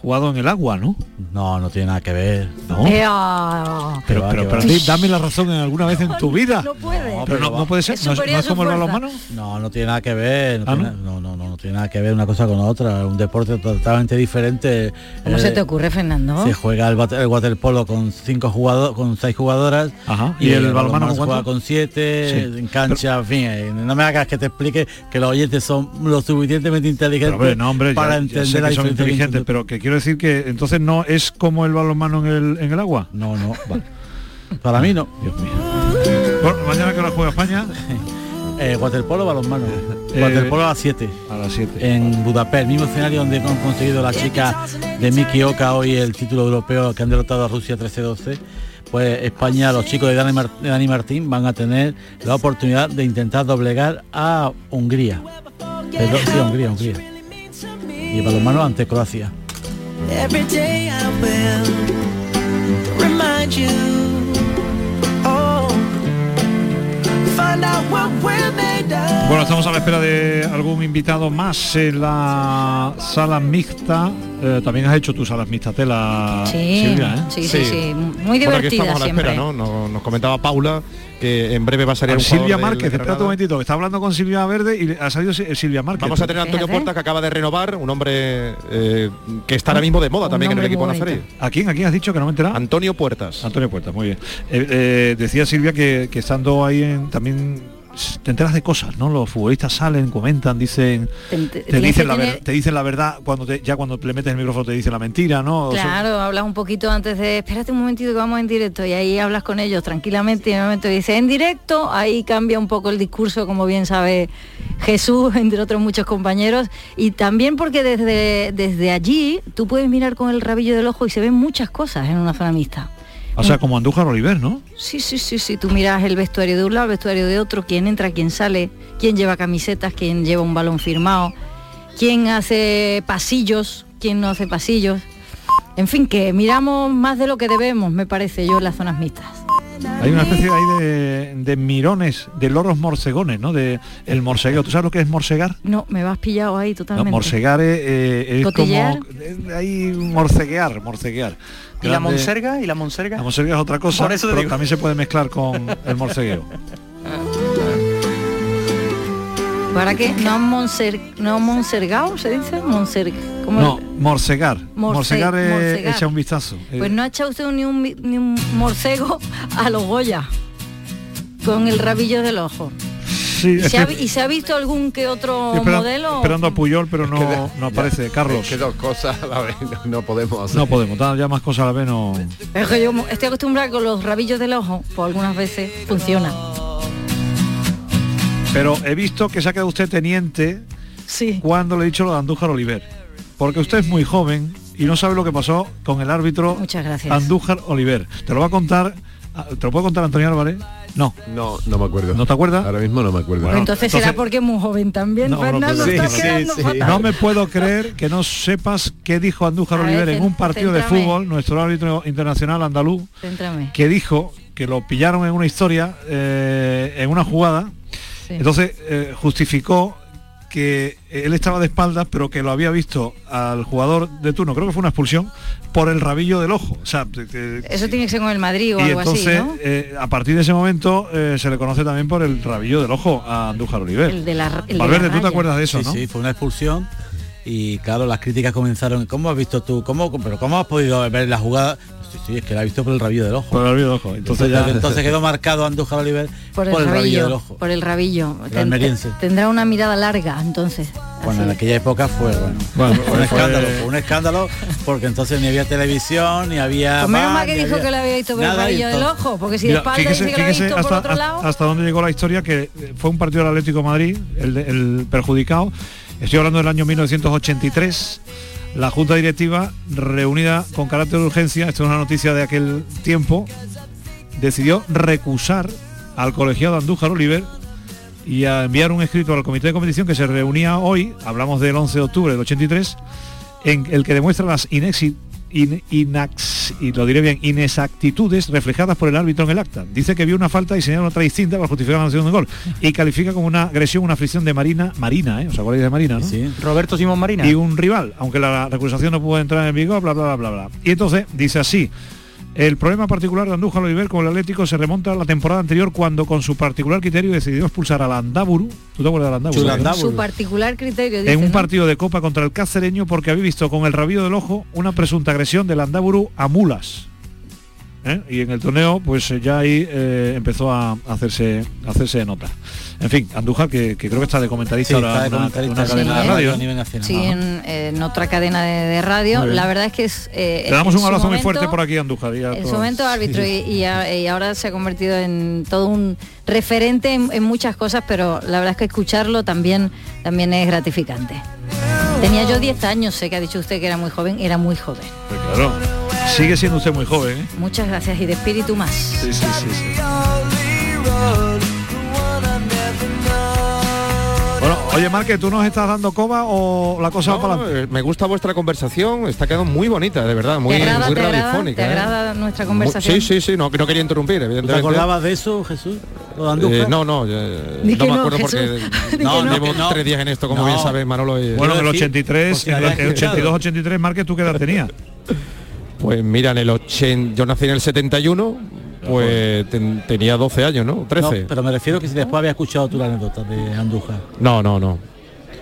jugado en el agua, ¿no? No, no tiene nada que ver. ¿No? Ea. Pero, pero, pero di- dame la razón en alguna vez en tu vida. No puede. pero no, no puede ser, Es no es, como el balonmano. No, no tiene nada que ver. No, ¿Ah, tiene, no? No, no, no tiene nada que ver una cosa con otra. Un deporte totalmente diferente. ¿Cómo Eh, se te ocurre, Fernando? Se juega el, el waterpolo con cinco jugadores, con seis jugadoras. Ajá. ¿Y el balonmano con se juega con siete, Sí. en cancha, en fin. eh, No me hagas que te explique que los oyentes son lo suficientemente Pero, inteligentes hombre, no, hombre, para ya- ya entender sé la que son inteligentes, pero que quiero decir que entonces no es como el balonmano en el, en el agua. No, no, vale. Para mí no. Dios mío. Bueno, mañana que hora juega España. Eh, waterpolo, balonmano. Eh, waterpolo a las 7. A las 7. En Budapest, mismo escenario donde han conseguido las chicas de Miki Oka hoy el título europeo que han derrotado a Rusia 13-12. Pues España, los chicos de Dani, Mar- de Dani Martín van a tener la oportunidad de intentar doblegar a Hungría. Perdón, sí, Hungría, Hungría. Y balonmano ante Croacia. Every day I will remind you. Oh, find out what we're made of. Bueno, estamos a la espera de algún invitado más en la sala mixta. Eh, también has hecho tus salas mixtas, Tela, Sí, Silvia, ¿eh? sí, sí, sí, muy Bueno, aquí divertida estamos a la siempre. espera, ¿no? Nos, nos comentaba Paula que en breve va a salir un Silvia Márquez, espérate Granada. un momentito, está hablando con Silvia Verde y ha salido Si- Silvia Márquez. Vamos a tener a Antonio Puerta que acaba de renovar, un hombre eh, que está ahora mismo de moda Un también en el equipo serie. ¿A quién? ¿A quién has dicho que no me he enterado? Antonio Puertas. Antonio Puertas, muy bien. Eh, eh, decía Silvia que, que estando ahí en, también te enteras de cosas, ¿no? Los futbolistas salen, comentan, dicen, Te- dicen la tener- ver- te dicen la verdad cuando te- ya cuando le metes el micrófono te dicen la mentira, ¿no? O sea, Claro, hablas un poquito antes de, espérate un momentito que vamos en directo y ahí hablas con ellos tranquilamente y en el momento dice en directo, ahí cambia un poco el discurso, como bien sabe Jesús, entre otros muchos compañeros, y también porque desde, desde allí tú puedes mirar con el rabillo del ojo y se ven muchas cosas en una zona mixta. O sea, como Andújar Oliver, ¿no? Sí, sí, sí, sí. Tú miras el vestuario de un lado, el vestuario de otro, quién entra, quién sale, quién lleva camisetas, quién lleva un balón firmado, quién hace pasillos, quién no hace pasillos. En fin, que miramos más de lo que debemos, me parece yo, en las zonas mixtas. Hay una especie ahí de, de mirones, de loros morsegones, ¿no? De el morsegueo. ¿Tú sabes lo que es morsegar? No, me vas pillado ahí No, totalmente. morsegar es, eh, es Cotillear. como eh, ahí morceguear, morceguear. ¿Y la monserga? ¿Y la monserga? La monserga es otra cosa, Por eso pero digo. también se puede mezclar con el morcegueo. ¿Para qué? ¿No monser, no han monsergado, se dice? Monser, ¿cómo No, morcegar. Morce- morcegar es morcegar. echa un vistazo. Pues no ha echado usted ni un, ni un morcego a los Goya con el rabillo del ojo. sí, ¿Y se, ha, que vi- y se ha visto algún que otro modelo? esperando a Puyol, pero no, da- no aparece. Carlos. Es que dos cosas a la vez no, no podemos hacer. No podemos, ya más cosas a la vez no. Es que yo estoy acostumbrada con los rabillos del ojo, pues algunas veces funciona. Pero he visto que se ha quedado usted teniente cuando le he dicho lo de Andújar Oliver. Porque usted es muy joven y no sabe lo que pasó con el árbitro Muchas gracias. Andújar Oliver. Te lo va a contar, ah, ¿te lo puede contar Antonio Álvarez? No. No, no me acuerdo. ¿No te acuerdas? Ahora mismo no me acuerdo. Pues entonces, será porque es muy joven también, No, no, Fernando. fatal. No me puedo creer que no sepas qué dijo Andújar A ver, Oliver en un partido de fútbol, nuestro árbitro internacional andaluz, que dijo que lo pillaron en una historia, eh, en una jugada, Sí. entonces eh, justificó que él estaba de espaldas, pero que lo había visto al jugador de turno, creo que fue una expulsión, por el rabillo del ojo. O sea, que- Eso tiene que ser con el Madrid o y algo entonces, así, ¿no? eh, a partir de ese momento, eh, se le conoce también por el rabillo del ojo a Andújar Oliver. El de la, el de Valverde, la ¿tú te acuerdas de eso, sí, no? sí, fue una expulsión y claro, las críticas comenzaron, ¿cómo has visto tú? ¿Cómo, pero cómo has podido ver la jugada? Sí, sí, es que la he visto por el rabillo del ojo. Por el rabillo del ojo. Entonces, Entonces, ya- entonces quedó marcado Andújar Oliver Por el, rabillo del rabillo, ojo. por el rabillo. El Ten- tendrá una mirada larga, entonces. Bueno, en aquella época fue bueno, Bueno, fue un escándalo, fue un escándalo porque entonces ni había televisión, ni había Pues menos mal que dijo había que le había visto por el nada, y rabillo del ojo, porque si Mira, de espalda fíjese, dice que lo había fíjese visto por hasta, otro lado. hasta dónde llegó la historia, que eh, fue un partido del Atlético de Madrid, el, el perjudicado. Estoy hablando del año 1983. La Junta Directiva, reunida con carácter de urgencia, esto es una noticia de aquel tiempo, decidió recusar al colegiado Andújar Oliver y a enviar un escrito al comité de competición que se reunía hoy, hablamos del 11 de octubre del 83, en el que demuestra las inexi- in- inax- y lo diré bien, inexactitudes reflejadas por el árbitro en el acta. Dice que vio una falta y señala otra distinta para justificar la acción de gol y califica como una agresión, una fricción de Marina, Marina, ¿eh? ¿Os acordáis de Marina, no? Roberto Simón Marina. y un rival, aunque la recusación no pudo entrar en vigor, bla, bla, bla, bla, bla. Y entonces dice así, el problema particular de Andújar Oliver con el Atlético se remonta a la temporada anterior cuando con su particular criterio decidió expulsar al Andaburu, ¿tú te acuerdas del Andaburu? Su particular criterio, dice, en un ¿no? partido de Copa contra el Cacereño porque había visto con el rabillo del ojo una presunta agresión del Andaburu a Mulas. ¿Eh? Y en el torneo, pues eh, ya ahí eh, empezó a hacerse a hacerse nota. En fin, Andújar, que, que creo que está de comentarista Sí, ahora en una, comentarista una cadena de Sí, radio. a nivel nacional. Sí, en, en otra cadena de, de radio. La verdad es que es... eh, Le damos un abrazo muy fuerte por aquí, Andújar. y a En su momento árbitro y, y a- y ahora se ha convertido en todo un referente en, en muchas cosas, pero la verdad es que escucharlo también, también es gratificante. Tenía yo 10 años, sé que ha dicho usted que era muy joven, era muy joven. Pues claro, sigue siendo usted muy joven. ¿eh? Muchas gracias y de espíritu más. Sí, sí, sí, sí. Bueno, oye, Marque, ¿tú nos estás dando coba o la cosa va para adelante? eh, me gusta vuestra conversación, está quedando muy bonita, de verdad, muy, ¿Te agrada, muy te agrada, radiofónica. te ¿eh? agrada nuestra Mu- conversación? Sí, sí, sí, no, no quería interrumpir, ¿Tú evidentemente. ¿Te acordabas de eso, Jesús? ¿Lo de Andújar? Eh, no, no, eh, Di no que me no, acuerdo Jesús. porque Di que no. llevo no. tres días en esto, como No. bien sabes, Manolo. y- Bueno, en el decir, 83, por si en el escuchado. 82-83, Marque, ¿tú qué edad tenías? Pues mira, en el 80, yo nací en el 71, pues ten- tenía 12 años, ¿no? 13. No, pero me refiero que si después había escuchado la anécdota de Andújar. No, no, no.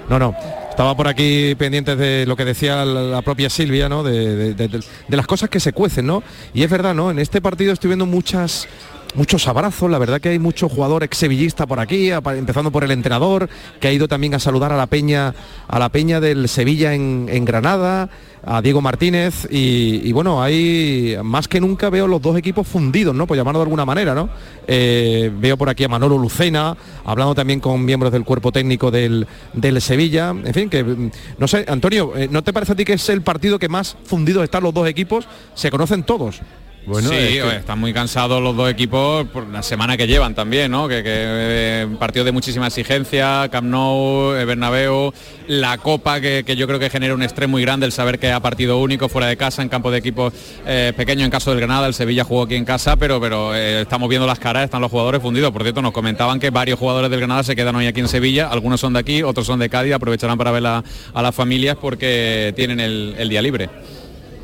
No, no. Estaba por aquí pendientes de lo que decía la, propia Silvia, ¿no? De, de- de- de- de las cosas que se cuecen, ¿no? Y es verdad, ¿no? En este partido estoy viendo muchas muchos abrazos, la verdad que hay mucho jugador exsevillista por aquí, empezando por el entrenador, que ha ido también a saludar a la peña, a la peña del Sevilla en, Granada, a Diego Martínez, y, y bueno, hay más que nunca veo los dos equipos fundidos, ¿no? Por llamarlo de alguna manera, ¿no? Eh, veo por aquí a Manolo Lucena, hablando también con miembros del cuerpo técnico del, del Sevilla, en fin, que mm, no sé, Antonio, eh, ¿no te parece a ti que es el partido que más fundidos están los dos equipos? Se conocen todos. Bueno, sí, es que- están muy cansados los dos equipos por la semana que llevan también, ¿no? Que, que eh, partidos de muchísima exigencia, Camp Nou, eh, Bernabéu, la Copa que, que yo creo que genera un estrés muy grande el saber que a partido único fuera de casa en campo de equipos eh, pequeños en caso del Granada, el Sevilla jugó aquí en casa, pero pero eh, estamos viendo las caras, están los jugadores fundidos. Por cierto, nos comentaban que varios jugadores del Granada se quedan hoy aquí en Sevilla, algunos son de aquí, otros son de Cádiz, aprovecharán para ver a, a las familias porque tienen el- el día libre.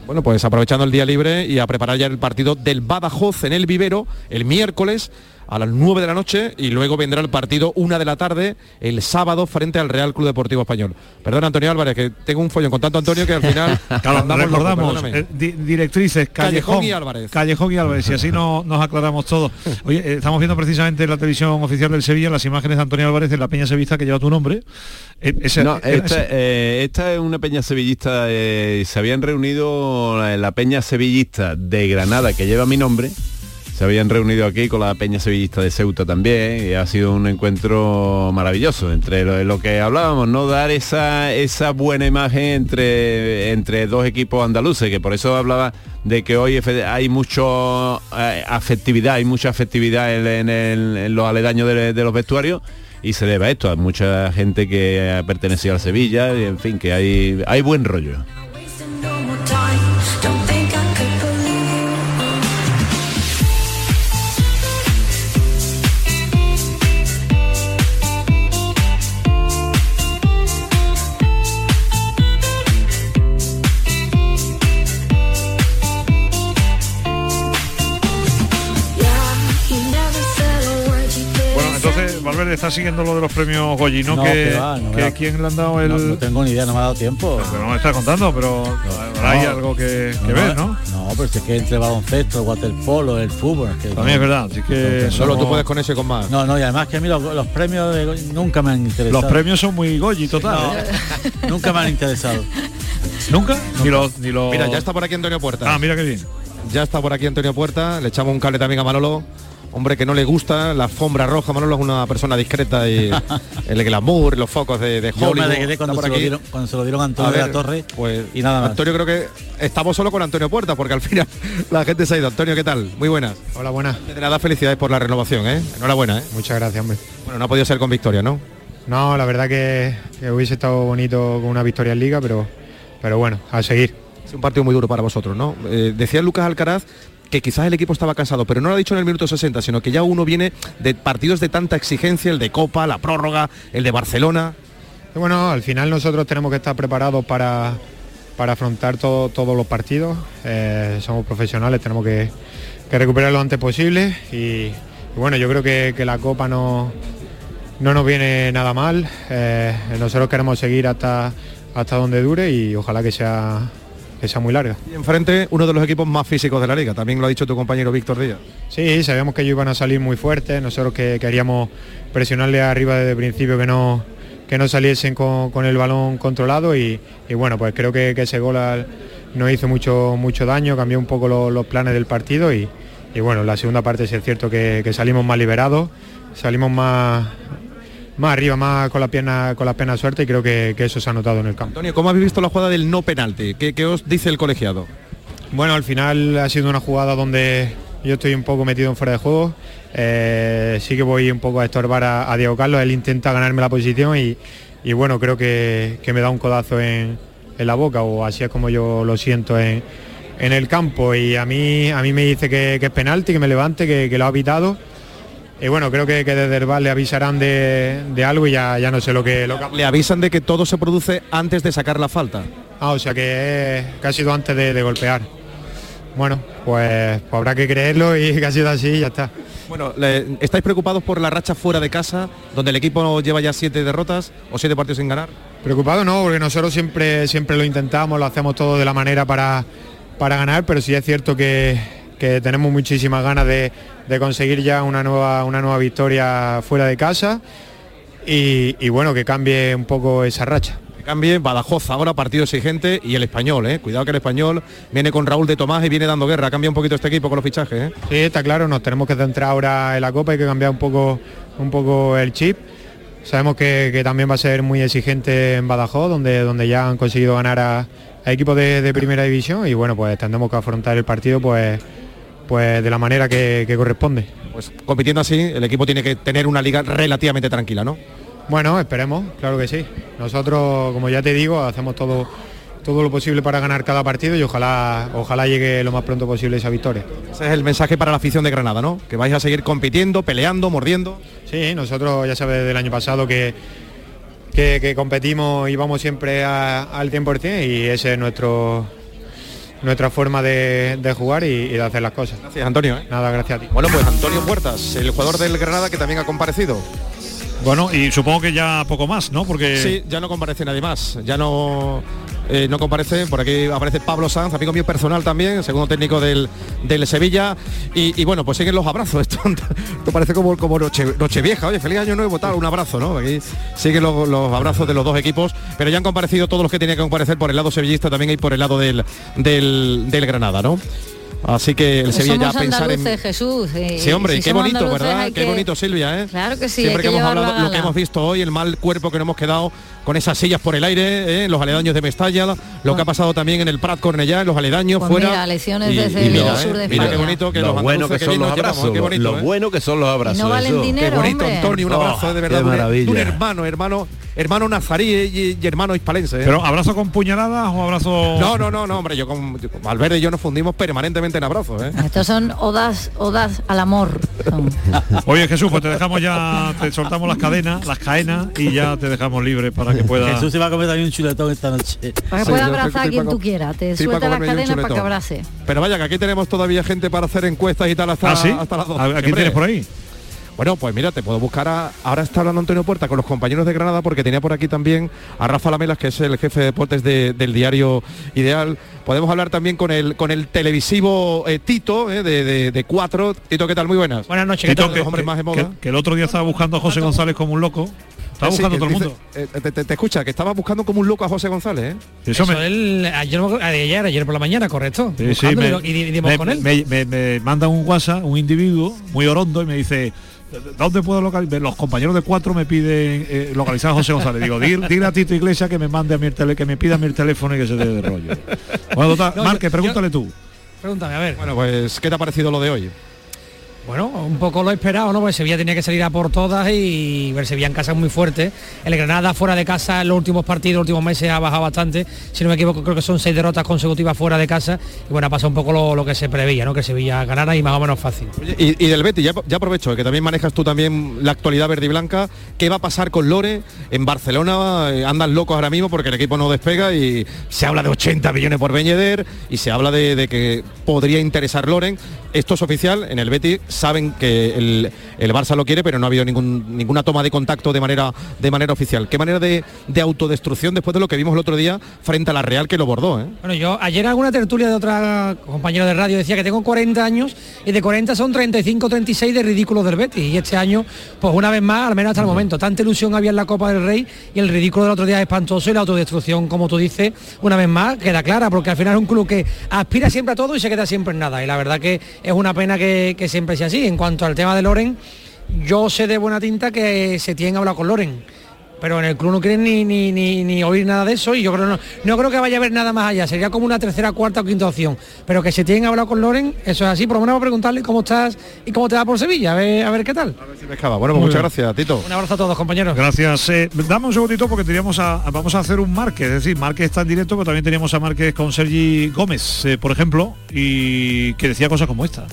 Bueno, pues aprovechando el día libre y a preparar ya el partido del Badajoz en el Vivero el miércoles a las 9 de la noche y luego vendrá el partido una de la tarde el sábado frente al Real Club Deportivo Español. Perdón Antonio Álvarez, que tengo un follón con tanto Antonio que al final Claro, recordamos, eh, di- directrices, Callejón, Callejón y Álvarez. Callejón y Álvarez, y así no, nos aclaramos todo. Oye, eh, estamos viendo precisamente en la televisión oficial del Sevilla las imágenes de Antonio Álvarez en la Peña Sevista que lleva tu nombre. Eh, ese- No, era esta, eh, es una peña sevillista, eh, se habían reunido en la peña sevillista de Granada, que lleva mi nombre, se habían reunido aquí con la peña sevillista de Ceuta también, y ha sido un encuentro maravilloso, entre lo, que hablábamos, ¿no? Dar esa, esa buena imagen entre, entre dos equipos andaluces, que por eso hablaba de que hoy hay mucho eh, afectividad, hay mucha afectividad en, en los aledaños de, los vestuarios y se debe a esto, a mucha gente que ha pertenecido al Sevilla, y en fin, que hay, hay buen rollo. Está siguiendo lo de los premios Goyi, ¿no? No, que, que va, no me que da- quién le han dado el. No, no tengo ni idea, no me ha dado tiempo. Pero no me está contando, pero hay algo que, que ver, ¿no? No, pero si es que entre baloncesto, el waterpolo, el fútbol. es que También es verdad, así que Solo tú puedes con eso y con más. No, no, y además que a mí los, los premios de nunca me han interesado. Los premios son muy Goyi, total. ¿eh? Nunca me han interesado. ¿Nunca? Ni los, ni los... Mira, ya está por aquí Antonio Puerta. Ah, mira qué bien. Ya está por aquí Antonio Puerta, le echamos un cable también a Manolo. Hombre que no le gusta la alfombra roja, Manolo es una persona discreta y el glamour, los focos de, de Yo Hollywood. me está cuando se, lo dieron, cuando se lo dieron a A Antonio de la Torre pues y nada más. Antonio creo que estamos solo con Antonio Puerta porque al final la gente se ha ido. Antonio, ¿qué tal? Muy buenas. Hola, buenas. De nada, felicidades por la renovación, ¿eh? Enhorabuena, ¿eh? Muchas gracias, hombre. Bueno, no ha podido ser con victoria, ¿no? No, la verdad que, que hubiese estado bonito con una victoria en Liga, pero, pero bueno, a seguir. Es un partido muy duro para vosotros, ¿no? Eh, decía Lucas Alcaraz que quizás el equipo estaba cansado, pero no lo ha dicho en el minuto 60, sino que ya uno viene de partidos de tanta exigencia, el de Copa, la prórroga, el de Barcelona. Bueno, al final nosotros tenemos que estar preparados para, para afrontar todo- todos los partidos. Eh, somos profesionales, tenemos que, recuperar lo antes posible y, y bueno, yo creo que, que la Copa no, no nos viene nada mal. Eh, nosotros queremos seguir hasta, hasta donde dure y ojalá que sea, que sea muy larga. Y enfrente uno de los equipos más físicos de la liga, también lo ha dicho tu compañero Víctor Díaz. Sí, sabíamos que ellos iban a salir muy fuertes, nosotros que queríamos presionarle arriba desde el principio que no, que no saliesen con, con el balón controlado y, y bueno, pues creo que, que ese gol al- nos hizo mucho, mucho daño, cambió un poco lo- los planes del partido y, y bueno, en la segunda parte sí es cierto que, que salimos más liberados, salimos más, más arriba, más con la pierna, con las piernas sueltas y creo que, que eso se ha notado en el campo. Antonio, ¿cómo habéis visto la jugada del no penalti? ¿Qué, qué os dice el colegiado? Bueno, al final ha sido una jugada donde yo estoy un poco metido en fuera de juego. Eh, sí que voy un poco a estorbar a, a Diego Carlos. Él intenta ganarme la posición y, y bueno, creo que, que me da un codazo en, en la boca o así es como yo lo siento en, en el campo. Y a mí, a mí me dice que, que es penalti, que me levante, que, que lo ha pitado. Y bueno, creo que, que desde el VAR le avisarán de, de algo y ya, ya no sé lo que, lo que... Le avisan de que todo se produce antes de sacar la falta. Ah, o sea que, que ha sido antes de, de golpear. Bueno, pues, pues habrá que creerlo y que ha sido así y ya está. Bueno, le- ¿estáis preocupados por la racha fuera de casa, donde el equipo lleva ya siete derrotas o siete partidos sin ganar? Preocupado no, porque nosotros siempre, siempre lo intentamos, lo hacemos todo de la manera para, para ganar, pero sí es cierto que, que tenemos muchísimas ganas de, de conseguir ya una nueva, una nueva victoria fuera de casa y, y bueno, que cambie un poco esa racha. Cambie, Badajoz ahora partido exigente y el español, ¿eh? Cuidado que el español viene con Raúl de Tomás y viene dando guerra. Cambia un poquito este equipo con los fichajes, ¿eh? Sí, está claro, nos tenemos que centrar ahora en la Copa, hay que cambiar un poco, un poco el chip. Sabemos que, que también va a ser muy exigente en Badajoz, donde, donde ya han conseguido ganar a, a equipos de, de primera división y bueno, pues tendremos que afrontar el partido pues, pues de la manera que, que corresponde. Pues compitiendo así, el equipo tiene que tener una liga relativamente tranquila, ¿no? Bueno, esperemos, claro que sí. Nosotros, como ya te digo, hacemos todo todo lo posible para ganar cada partido y ojalá ojalá llegue lo más pronto posible esa victoria. Ese es el mensaje para la afición de Granada, ¿no? Que vais a seguir compitiendo, peleando, mordiendo. Sí, nosotros ya sabes del año pasado que, que, que competimos y vamos siempre al 100% y ese es nuestro nuestra forma de, de jugar y, y de hacer las cosas. Gracias, Antonio. ¿eh? Nada, gracias a ti. Bueno, pues Antonio Puertas, el jugador del Granada que también ha comparecido. Bueno, y supongo que ya poco más, ¿no? Porque Sí, ya no comparece nadie más. Ya no eh, no comparece. Por aquí aparece Pablo Sanz, amigo mío personal también, segundo técnico del, del Sevilla. Y, bueno, pues siguen los abrazos. Esto, parece como, como noche, vieja. Oye, feliz año nuevo, tal, un abrazo, ¿no? Siguen los, los abrazos de los dos equipos. Pero ya han comparecido todos los que tenían que comparecer por el lado sevillista también y por el lado del, del, del Granada, ¿no? Así que el Sevilla ya Somos pensar en. Jesús. y Sí, hombre, si qué bonito, ¿verdad? Qué que- bonito, Silvia, ¿eh? Claro que sí, Siempre que, que hemos hablado, lo que hemos visto hoy, el mal cuerpo que nos hemos quedado con esas sillas por el aire, ¿eh? los aledaños de Mestalla, lo que ha pasado también en el Prat Cornellá, en los aledaños Pues fuera. mira, lesiones Y- desde y el sur ¿eh? de Mira qué España. bonito que lo los bueno que son los llevamos, abrazos, qué lo- bonito, lo ¿eh? bueno que son los abrazos. no valen eso. dinero, Qué bonito, hombre. Antonio, un Oh, abrazo, ¿eh? de verdad, un- hermano, hermano, hermano nazarí y, y hermano hispalense. ¿eh? pero abrazo con puñaladas o abrazo no, no, no, no, hombre, yo con, yo con Valverde y yo nos fundimos permanentemente en abrazos, ¿eh? Estos son odas, odas al amor. son. Oye Jesús, pues te dejamos ya, te soltamos las cadenas, las cadenas y ya te dejamos libre para que pueda. Jesús se va a comer también un chuletón esta noche. Para que Sí, pueda abrazar a quien tú quieras. Te suelta las cadenas para que abrace. Pero vaya, que aquí tenemos todavía gente para hacer encuestas y tal hasta, ¿Ah, sí? hasta las 12. ¿A- a quién tienes por ahí? Bueno, pues mira, te puedo buscar a... Ahora está hablando Antonio Puerta con los compañeros de Granada porque tenía por aquí también a Rafa Lamelas, que es el jefe de deportes de- del diario Ideal. Podemos hablar también con el con el televisivo eh, Tito, eh, de, de, de Cuatro. Tito, ¿qué tal? Muy buenas. Buenas noches, Tito, que, los hombres que- más de moda. que- que el otro día estaba buscando a José González como un loco. Estaba Sí, buscando a todo el dice- mundo. eh, te, te- te escucha, que estaba buscando como un loco a José González, ¿eh? Eso Eso me- él, ayer, ayer, ayer por la mañana, correcto. Sí, sí, Buscándolo me, y, di- dimos me- con él. me- me- me manda un WhatsApp, un individuo muy orondo y me dice, ¿dónde puedo localizar? Los compañeros de cuatro me piden eh, localizar a José González. Digo, dile, dile a Tito Iglesias que me mande a mi tele, que me pida mi teléfono y que se dé de rollo. Bueno, total, No, Marque, yo- pregúntale tú. Pregúntame, a ver. Bueno, pues, ¿qué te ha parecido lo de hoy? Bueno, un poco lo esperado, ¿no? Pues Sevilla tenía que salir a por todas y ver Sevilla en casa muy fuerte. El Granada fuera de casa en los últimos partidos, los últimos meses ha bajado bastante. Si no me equivoco, creo que son seis derrotas consecutivas fuera de casa. Y bueno, ha pasado un poco lo, que se preveía, ¿no? Que Sevilla ganara y más o menos fácil. Y, del Betis, ya, ya aprovecho, que también manejas tú también la actualidad verde y blanca. ¿Qué va a pasar con Lore? En Barcelona eh, andan locos ahora mismo porque el equipo no despega y se habla de 80 millones por Beñeder y se habla de, de que podría interesar Loren. Esto es oficial, en el Betis saben que el, el Barça lo quiere, pero no ha habido ningún, ninguna toma de contacto de manera, de manera oficial. ¿Qué manera de, de autodestrucción después de lo que vimos el otro día frente a la Real que lo bordó? ¿eh? Bueno, yo ayer alguna tertulia de otra compañero de radio decía que tengo 40 años y de 40 son 35, 36 de ridículos del Betis. Y este año, pues una vez más, al menos hasta el momento, tanta ilusión había en la Copa del Rey y el ridículo del otro día es espantoso y la autodestrucción, como tú dices, una vez más queda clara, porque al final es un club que aspira siempre a todo y se queda siempre en nada. Y la verdad que es una pena que, siempre sea así. En cuanto al tema de Loren, yo sé de buena tinta que se tienen hablado con Loren. Pero en el club no quieren ni, ni, ni, ni oír nada de eso y yo creo no, no creo que vaya a haber nada más allá. Sería como una tercera, cuarta o quinta opción. Pero que se tienen hablado con Loren, eso es así. Por lo menos voy a preguntarle cómo estás y cómo te va por Sevilla, a ver, a ver qué tal. Bueno, pues muchas bien. gracias, Tito. Un abrazo a todos, compañeros. Gracias. Eh, dame un segundito porque teníamos a, a- vamos a hacer un Márquez, es decir, Márquez está en directo, pero también teníamos a Márquez con Sergi Gómez, eh, por ejemplo, y que decía cosas como esta.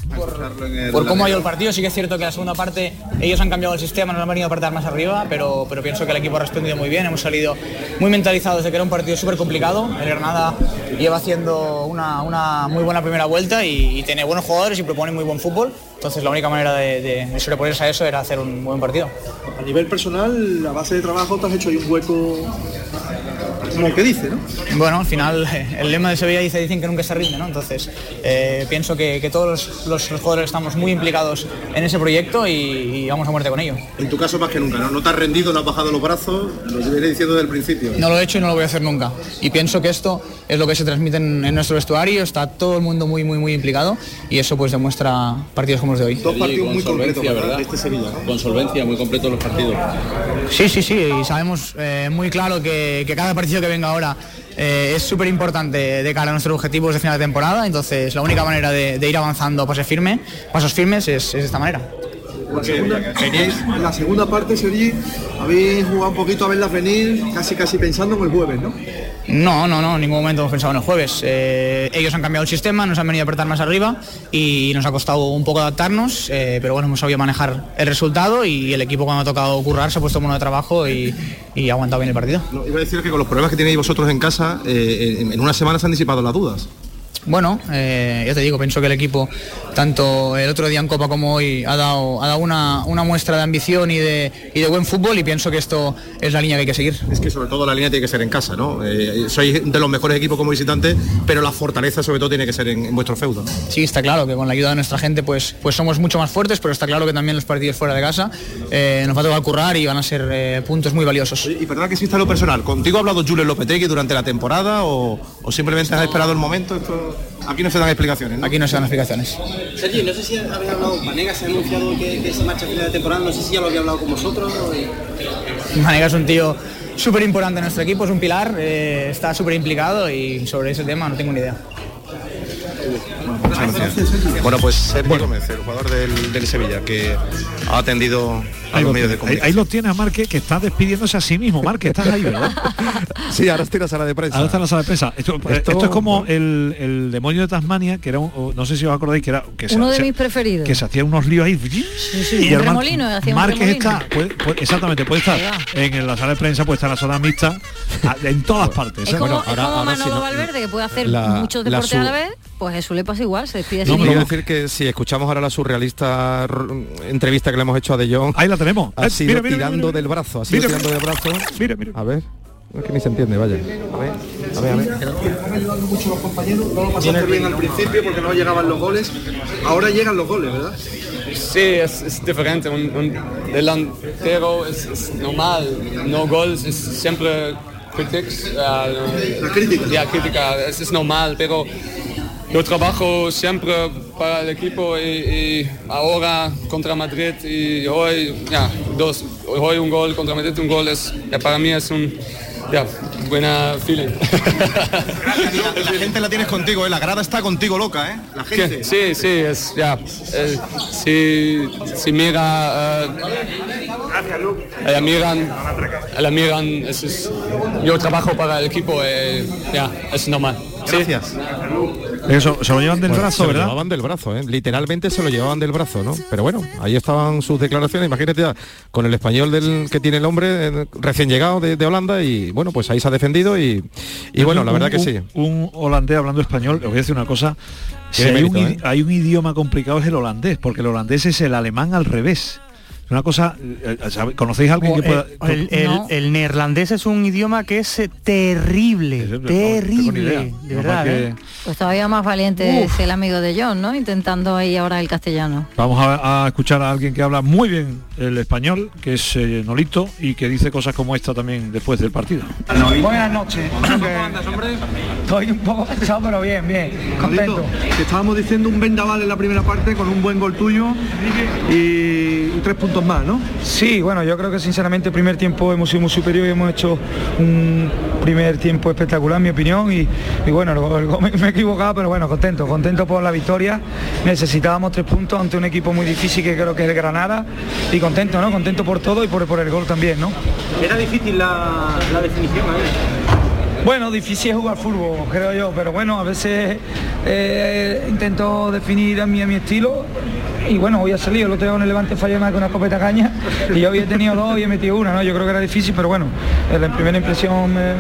Por cómo ha ido el partido, sí que es cierto que la segunda parte ellos han cambiado el sistema, nos han venido a apretar más arriba, pero, pero pienso que el equipo respondido muy bien, hemos salido muy mentalizados de que era un partido súper complicado. El Granada lleva haciendo una, una muy buena primera vuelta y, tiene buenos jugadores y propone muy buen fútbol. Entonces la única manera de sobreponerse a eso era hacer un buen partido. A nivel personal, a base de trabajo, te has hecho ahí un hueco como el que dice, ¿no? Bueno, al final eh, el lema de Sevilla dice dicen que nunca se rinde, ¿no? Entonces eh, pienso que, que todos los, los jugadores estamos muy implicados en ese proyecto y, y vamos a muerte con ello. En tu caso más que nunca, ¿no? No te has rendido, no has bajado los brazos, lo viene diciendo desde el principio. No lo he hecho y no lo voy a hacer nunca. Y pienso que esto es lo que se transmite en, en nuestro vestuario, está todo el mundo muy, muy, muy implicado y eso pues demuestra partidos como los de hoy. Dos partidos muy completos, solvencia, ¿verdad? Este Sevilla, ¿no? Con solvencia, muy completos los partidos. Sí, sí, sí, y sabemos eh, muy claro que, que cada partido que venga ahora eh, es súper importante de cara a nuestros objetivos de final de temporada, entonces la única manera de, ir avanzando pasos firmes, pasos firmes es, es esta manera. La segunda, la segunda parte, Sergi, habéis jugado un poquito a verlas venir, casi casi pensando en el jueves, ¿no? No, no, no, en ningún momento hemos pensado en el jueves. Eh, ellos han cambiado el sistema, nos han venido a apretar más arriba y nos ha costado un poco adaptarnos, eh, pero bueno, hemos sabido manejar el resultado y el equipo cuando ha tocado currar se ha puesto mono de trabajo y, ha aguantado bien el partido. Iba a decir que con los problemas que tenéis vosotros en casa, eh, en, en una semana se han disipado las dudas. Bueno, eh, ya te digo, pienso que el equipo, tanto el otro día en Copa como hoy, ha dado, ha dado una, una muestra de ambición y de, y de buen fútbol y pienso que esto es la línea que hay que seguir. Es que sobre todo la línea tiene que ser en casa, ¿no? Eh, sois de los mejores equipos como visitante, pero la fortaleza sobre todo tiene que ser en, en vuestro feudo. Sí, está claro que con la ayuda de nuestra gente pues, pues somos mucho más fuertes, pero está claro que también los partidos fuera de casa eh, nos va a tocar currar y van a ser eh, puntos muy valiosos. Y perdona que exista lo personal, ¿contigo ha hablado Julio Lopetegui durante la temporada o, o simplemente has esperado el momento? Esto- Aquí no se dan explicaciones, ¿no? Aquí no se dan explicaciones. Sergi, no sé si habéis hablado, Vanega se ha anunciado que, que se marcha a final de temporada, no sé si ya lo había hablado con vosotros. o- Manega es un tío súper importante en nuestro equipo, es un pilar, eh, está súper implicado y sobre ese tema no tengo ni idea. Bueno, pues Sergio Gómez, el jugador del, del Sevilla, que ha atendido Ahí los lo, medios de tiene, ahí, comunicación. ahí lo tiene a Marque que está despidiéndose a sí mismo. Marque, estás ahí, ¿verdad? Sí, ahora estoy en la sala de prensa. Ahora está en la sala de prensa. Esto, Esto- esto es como el, el demonio de Tasmania, que era un, no sé si os acordáis que era que se- Uno de se- mis preferidos. que se hacía unos líos ahí. sí, y un remolino, hacía un Márquez remolino. está, puede- puede- exactamente, puede estar en la sala de prensa, puede estar en la zona mixta, a- en todas partes. Es ¿eh? como, es como Manolo Valverde, que puede hacer la- muchos la deportes a su- la vez, pues eso le pasa igual, se despide No, así decir que si escuchamos ahora la surrealista entrevista que le hemos hecho a De Jong, ahí la tenemos. Ha Eh, sido mira, mira, tirando mira, mira. del brazo, ha sido Mira, tirando del brazo. Mira, mira. A ver, no es que ni se entiende, vaya. A ver, a ver, a ver. Han ayudado mucho los compañeros, no lo pasaste bien al principio porque no llegaban los goles. Ahora llegan los goles, ¿verdad? Sí, es, es diferente. Un, un delantero es, es normal. No gols es siempre critics. La crítica. Ya, crítica. Es, es normal, pero yo trabajo siempre para el equipo y, y ahora contra Madrid y hoy, ya, dos, hoy un gol contra Madrid, un gol es, ya, para mí es un, ya, buena feeling. La gente la tienes contigo, ¿eh? la grada está contigo loca, ¿eh? La gente. Sí, sí, es ya. eh, si, si mira, eh, la miran, la miran, es, es- yo trabajo para el equipo, eh, ya, es normal. Sí. Eso, se lo llevan del Bueno, brazo, se lo ¿verdad? llevaban del brazo, ¿eh? literalmente se lo llevaban del brazo, ¿no? Pero bueno, ahí estaban sus declaraciones, imagínate ya, con el español del que tiene el hombre eh, recién llegado de, de Holanda y bueno, pues ahí se ha defendido y, y bueno, la verdad que sí. Un, holandés hablando español, os voy a decir una cosa. Si un, idi- hay un idioma complicado es el holandés, porque el holandés es el alemán al revés. Es una cosa, eh, ¿sabe- ¿conocéis a alguien que pueda...? El, el- el neerlandés es un idioma que es eh, terrible, terrible, de verdad. que- ¿eh? Pues todavía más valiente Uf. es el amigo de John, ¿no? Intentando ahí ahora el castellano. Vamos a, a escuchar a alguien que habla muy bien el español, que es eh, Nolito, y que dice cosas como esta también después del partido. Buenas noches. Estoy un poco cansado, pero bien, bien. Contento. Contento. Te estábamos diciendo un vendaval en la primera parte con un buen gol tuyo y, y tres puntos más, ¿no? Sí, bueno, yo creo que sinceramente el primer tiempo hemos sido muy superior y hemos hecho un primer tiempo espectacular, en mi opinión. Y, y bueno, me, me he equivocado, pero bueno, contento, contento por la victoria. Necesitábamos tres puntos ante un equipo muy difícil que creo que es el Granada. Y contento, ¿no? Contento por todo y por, por el gol también, ¿no? Era difícil la, la definición ahí. Bueno, difícil es jugar fútbol, creo yo, pero bueno, a veces eh, intento definir a mi, a mi estilo y bueno, hoy ha salido, el otro día con el Levante fallé más con una escopeta caña y yo había tenido dos y he metido una, ¿no? Yo creo que era difícil, pero bueno, en la primera impresión me,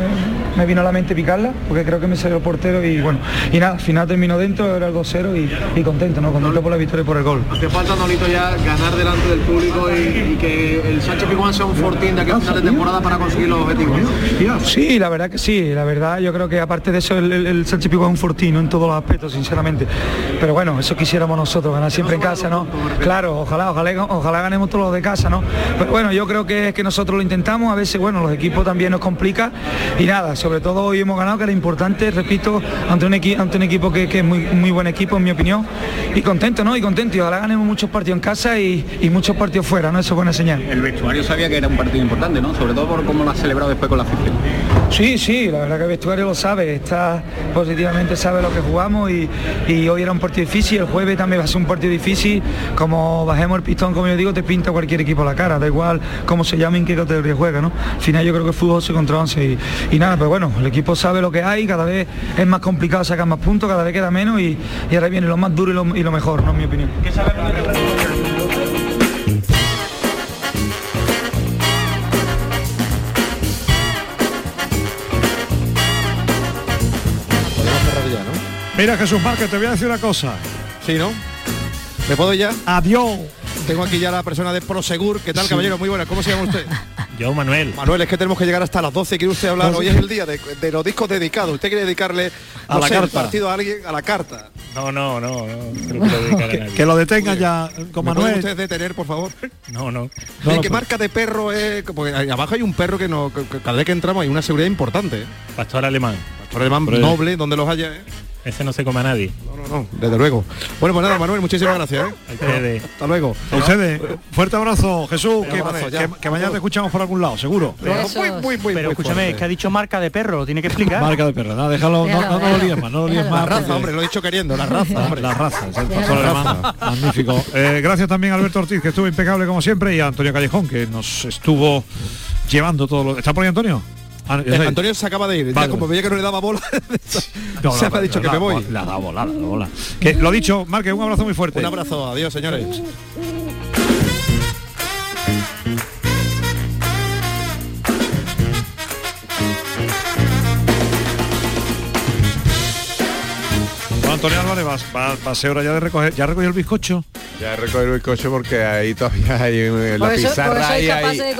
me vino a la mente picarla, porque creo que me salió el portero y bueno, y nada, al final terminó dentro, era el 2-0 y, y contento, ¿no? Contento por la victoria y por el gol. Te falta, Nolito, ya ganar delante del público y, y que el Sánchez Pizjuán sea un fortín de aquí a final de temporada para conseguir los objetivos. ¿no? Sí, la verdad que sí, la verdad yo creo que aparte de eso el, el, el Sánchez Pizjuán es un fortín ¿no? en todos los aspectos, sinceramente. Pero bueno, eso quisiéramos nosotros, ganar siempre en casa, ¿no? Claro, ojalá, ojalá, ojalá ganemos todos los de casa, ¿no? Pero bueno, yo creo que, que nosotros lo intentamos, a veces, bueno, los equipos también nos complica y nada, sobre todo hoy hemos ganado, que era importante, repito, ante un, equi- ante un equipo que, que es muy, muy buen equipo, en mi opinión, y contento, ¿no? Y contento, y ojalá ganemos muchos partidos en casa y, y muchos partidos fuera, ¿no? Eso es buena señal. El vestuario sabía que era un partido importante, ¿no? Sobre todo por cómo lo ha celebrado después con la afición. Sí, sí, la verdad que vestuario lo sabe, está positivamente sabe lo que jugamos y, y hoy era un partido difícil, el jueves también va a ser un partido difícil, como bajemos el pistón, como yo digo, te pinta cualquier equipo la cara, da igual cómo se llame, en qué categoría juega, ¿no? Al final yo creo que el fútbol se contra 11 y, nada, pero bueno, el equipo sabe lo que hay, cada vez es más complicado sacar más puntos, cada vez queda menos y, y ahora viene lo más duro y lo, mejor, ¿no? En mi opinión. Mira Jesús Márquez, te voy a decir una cosa. Sí, ¿no? ¿Me puedo ya? Adiós. Tengo aquí ya la persona de Prosegur. ¿Qué tal, Sí. caballero? Muy buenas. ¿Cómo se llama usted? Yo, Manuel. Manuel, es que tenemos que llegar hasta las 12. ¿Quiere usted hablar? Hoy es el día de, de los discos dedicados. ¿Usted quiere dedicarle A no la sé, el carta. partido a alguien? A la carta. No, no, no, Que, lo detengan ya con ¿Me Manuel. usted detener, por favor? No, no. No, ¿Qué pues- marca de perro es? Porque ahí abajo hay un perro que, no, que- que cada vez que entramos hay una seguridad importante. ¿eh? Pastor alemán. Pastor alemán Pero- noble, donde los haya. ¿eh? Ese no se come a nadie. No, no, no, desde luego. Bueno, pues nada, Manuel, muchísimas gracias. ¿eh? Hasta luego. A ustedes, fuerte abrazo, Jesús, que, abrazo, ya. que- que mañana te escuchamos por algún lado, seguro. Pero escúchame, es que ha dicho marca de perro, lo tiene que explicar. Marca de perro, nada, déjalo, no, no, no lo líes más, no lo líes La más. raza, porque- hombre, lo he dicho queriendo, la raza, hombre. La raza, es el pastor alemán. Magnífico. Eh, gracias también a Alberto Ortiz, que estuvo impecable como siempre, y a Antonio Callejón, que nos estuvo llevando todo lo... ¿Está por ahí Antonio? Ah, Eh. Antonio se acaba de ir. Vale. Ya como veía que no le daba bola, No, se no, ha dicho que da me voy. ha dado bola, le ha dado bola. Que, lo dicho, Marque, un abrazo muy fuerte. Un abrazo, adiós, señores. Antonio Álvarez, va, va, va a ser hora ya de recoger. ¿Ya recogió el bizcocho? Ya he recogido el coche porque ahí todavía hay en la Por eso, por pizarra eso ahí, sois capaces hay, de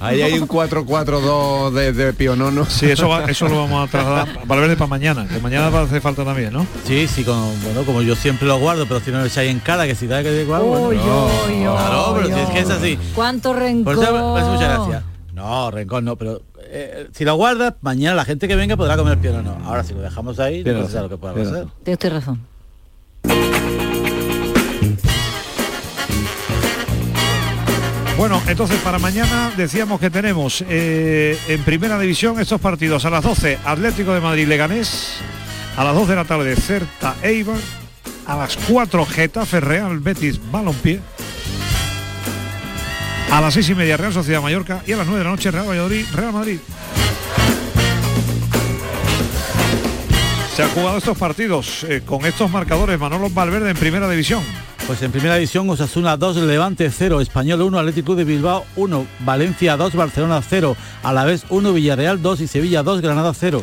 ahí hay un 4-4-2 de, de pionono. Sí, eso, va- eso lo vamos a trasladar. Valverde para mañana, que mañana va a hacer falta también, ¿no? Sí, sí, como, bueno, como yo siempre lo guardo, pero si no le echáis en cara que si da que algo. Uy, bueno, uy, claro, uy, pero si es que es así. ¿Cuánto Por rencor? eso me hace mucha gracia. No, rencor no, pero eh, si lo guardas, mañana la gente que venga podrá comer piono no. Ahora si lo dejamos ahí, no sé lo que pueda pasar. Tienes usted razón. Bueno, entonces para mañana decíamos que tenemos eh, en primera división estos partidos a las 12 Atlético de Madrid Leganés, a las 2 de la tarde Certa Eibar, a las 4 Getafe Real Betis Balompié, a las 6 y media Real Sociedad Mallorca y a las 9 de la noche Real Valladolid Real Madrid. Se han jugado estos partidos eh, con estos marcadores Manolo Valverde en primera división. Pues en primera división Osasuna 2, Levante 0, Español 1, Atlético de Bilbao 1, Valencia 2, Barcelona 0, Alavés 1, Villarreal 2 y Sevilla 2, Granada 0.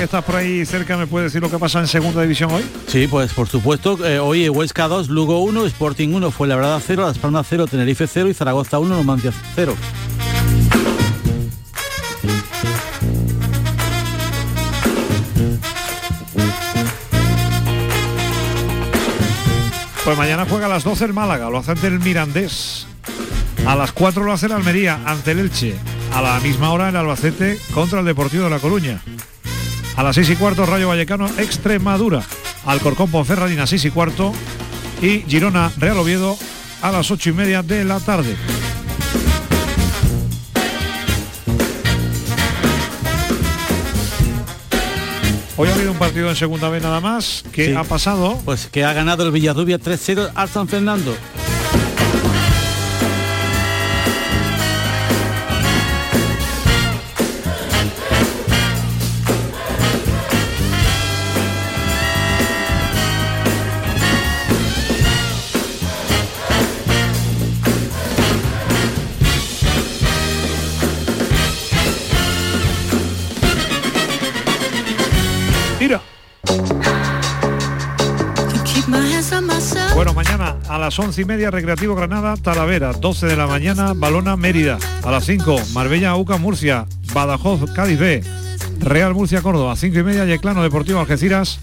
Que estás por ahí cerca, ¿me puedes decir lo que pasa en segunda división hoy? Sí, pues por supuesto, eh, hoy Huesca 2, Lugo 1, Sporting 1, Fuenlabrada 0, Las Palmas 0, Tenerife 0 y Zaragoza 1, Numancia 0. Pues mañana juega a las 12 el Málaga, lo hace ante el Mirandés. A las 4 lo hace el Almería ante el Elche. A la misma hora el Albacete contra el Deportivo de La Coruña. A las 6 y cuarto Rayo Vallecano Extremadura. Alcorcón Ponferradina 6 y cuarto. Y Girona Real Oviedo a las 8 y media de la tarde. Hoy ha habido un partido en segunda vez nada más. ¿Qué Sí. ha pasado? Pues que ha ganado el Villarrubia 3-0 al San Fernando. Las once y media Recreativo Granada, Talavera, 12 de la mañana, Balona Mérida, a las 5, Marbella, Uca, Murcia, Badajoz, Cádiz B, Real Murcia, Córdoba, 5 y media, Yeclano Deportivo Algeciras,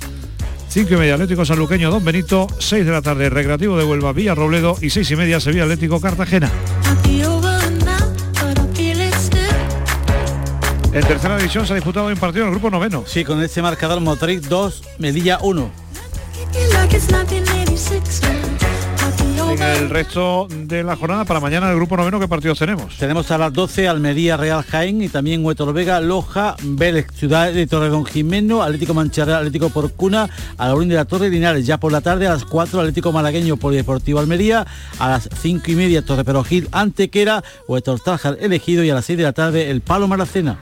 5 y media, Atlético Sanluqueño, Don Benito, 6 de la tarde, Recreativo de Huelva, Villa Robledo y 6 y media, Sevilla Atlético Cartagena. En tercera división se ha disputado un partido en el grupo noveno. Sí, con este marcador Motric 2, Melilla 1. En el resto de la jornada, para mañana el grupo noveno, ¿qué partidos tenemos? Tenemos a las 12 Almería Real Jaén y también Huetor Vega, Loja, Vélez, Ciudad de Torredón Jimeno, Atlético Mancharreal, Atlético Porcuna, Alaurín de la Torre Linares. Ya por la tarde a las 4 Atlético Malagueño Polideportivo Almería, a las 5 y media Torre Perojil Antequera, Huetor Tájar elegido y a las 6 de la tarde el Palo Maracena.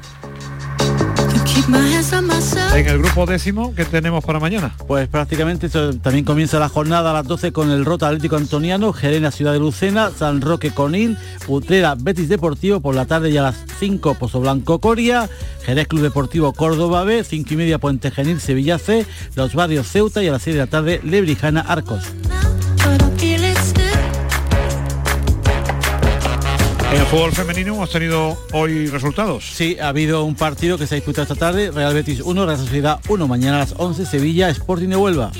En el grupo décimo, ¿qué tenemos para mañana? Pues prácticamente esto también comienza la jornada a las 12 con el Rota Atlético Antoniano, Gerena Ciudad de Lucena, San Roque Conil, Utrera Betis Deportivo por la tarde y a las 5 Pozo Blanco Coria, Jerez Club Deportivo Córdoba B, 5 y media Puente Genil Sevilla C, Los Barrios Ceuta y a las 6 de la tarde Lebrijana Arcos. En el fútbol femenino hemos tenido hoy resultados. Sí, ha habido un partido que se ha disputado esta tarde, Real Betis 1, Real Sociedad 1, mañana a las 11, Sevilla, Sporting de Huelva.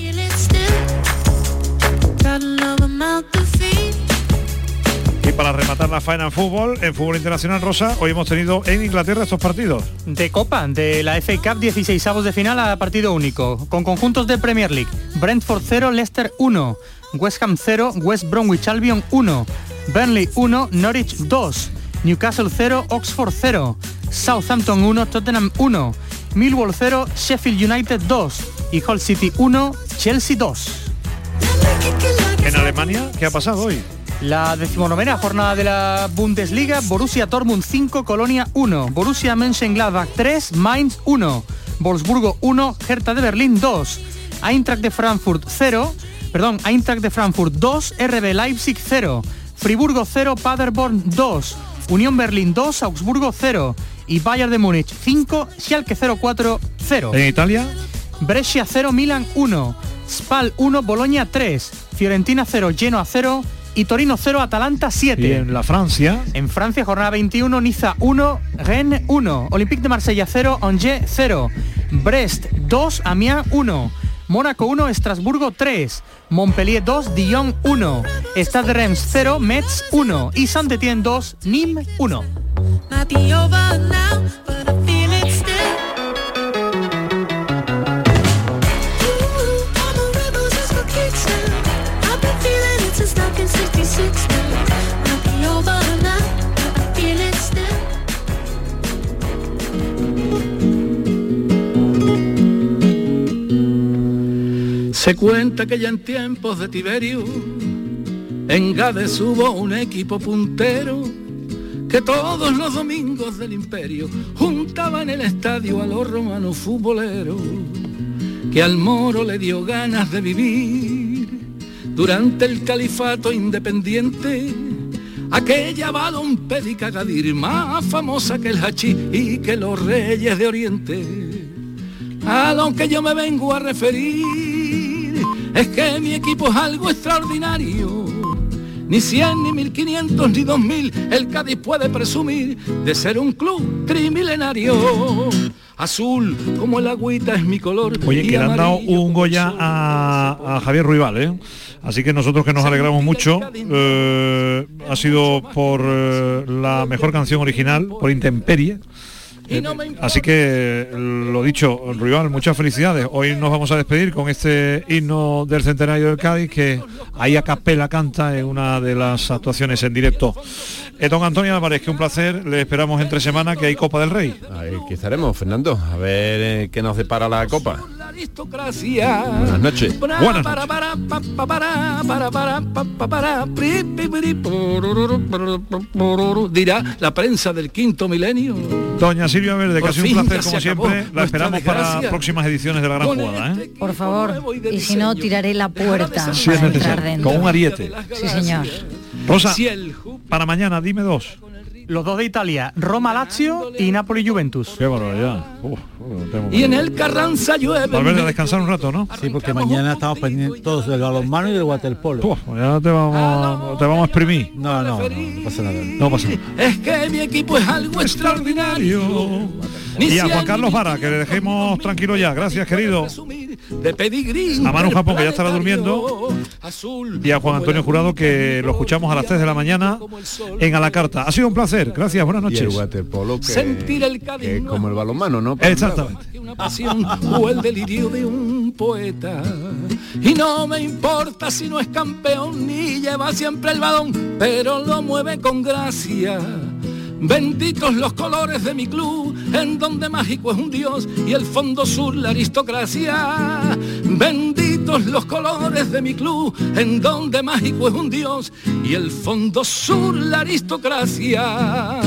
Y para rematar la faena en fútbol, en fútbol internacional rosa, hoy hemos tenido en Inglaterra estos partidos. De Copa, de la FA Cup 16 avos de final a partido único, con conjuntos de Premier League. Brentford 0, Leicester 1, West Ham 0, West Bromwich Albion 1, Burnley 1, Norwich 2, Newcastle 0, Oxford 0, Southampton 1, Tottenham 1, Millwall 0, Sheffield United 2 y Hull City 1, Chelsea 2. En Alemania, ¿qué ha pasado hoy? La decimonovena jornada de la Bundesliga, Borussia Dortmund 5, Colonia 1, Borussia Mönchengladbach 3, Mainz 1, Wolfsburgo 1, Hertha de Berlín 2, Eintracht de Frankfurt 0, perdón, Eintracht de Frankfurt 2, RB Leipzig 0, Friburgo 0, Paderborn 2, Unión Berlín 2, Augsburgo 0 y Bayern de Múnich 5, Schalke 04 0. En Italia, Brescia 0, Milan 1, Spal 1, Boloña 3, Fiorentina 0, Genoa 0 y Torino 0, Atalanta 7. y en la Francia, En Francia, jornada 21, Niza 1, Rennes 1, Olympique de Marsella 0, Angers 0, Brest 2, Amiens 1, Mónaco 1, Estrasburgo 3, Montpellier 2, Dijon 1, Stade de Reims 0, Metz 1 y Saint-Étienne 2, Nîmes 1. Se cuenta que ya en tiempos de Tiberio, en Gades hubo un equipo puntero que todos los domingos del imperio juntaba en el estadio a los romanos futboleros, que al moro le dio ganas de vivir durante el califato independiente. Aquella balompédica Gadir más famosa que el hachí y que los reyes de Oriente a lo que yo me vengo a referir es que mi equipo es algo extraordinario. Ni 100, ni 1500, ni 2000, el Cádiz puede presumir de ser un club trimilenario. Azul como el agüita es mi color. oye, que le han dado un Goya a, a Javier Ruibal, ¿eh? Así que nosotros que nos alegramos mucho, eh, ha sido por eh, la mejor canción original, por Intemperie. Eh, así que lo dicho, Ruibal, muchas felicidades. Hoy nos vamos a despedir con este himno del centenario del Cádiz que ahí a capela canta en una de las actuaciones en directo. Eh, don Antonio Álvarez, que un placer, le esperamos entre semana que hay Copa del Rey. Aquí estaremos, Fernando, a ver eh, qué nos depara la copa. Aristocracia. Buenas noches. Para, Buenas porororo, dirá la prensa del quinto milenio. Doña Silvia Verde, que ha sido un placer como siempre. La esperamos para próximas ediciones de la gran jugada. ¿eh? Por favor, y si no, tiraré la puerta Si es para entrar dentro. con un ariete. Sí, señor. Rosa, para mañana, dime dos. Los dos de Italia, Roma Lazio y Napoli Juventus. Qué barbaridad. Uf, Y en el Carranza llueve. Valverde a descansar un rato, ¿no? Sí, porque mañana estamos pendientes todos del balonmano y del waterpolo. Uf, ya te vamos, te vamos a exprimir. No, no, no, no pasa nada. No pasa nada. Es que mi equipo es algo extraordinario. Y a Juan Carlos Vara, que le dejemos tranquilo ya. Gracias, querido. de pedigrí. A Manu Japón, que ya estará durmiendo. Y a Juan Antonio Jurado, que lo escuchamos a las 3 de la mañana en A la Carta. Ha sido un placer. Gracias, buenas Y el noches. waterpolo que, Sentir el que es como el balonmano, ¿no? Exactamente. una pasión o el delirio de un poeta. Y no me importa si no es campeón ni lleva siempre el balón, pero lo mueve con gracia. Benditos los colores de mi club, en donde mágico es un dios y el fondo sur la aristocracia. Benditos los colores de mi club, en donde mágico es un dios y el fondo sur la aristocracia.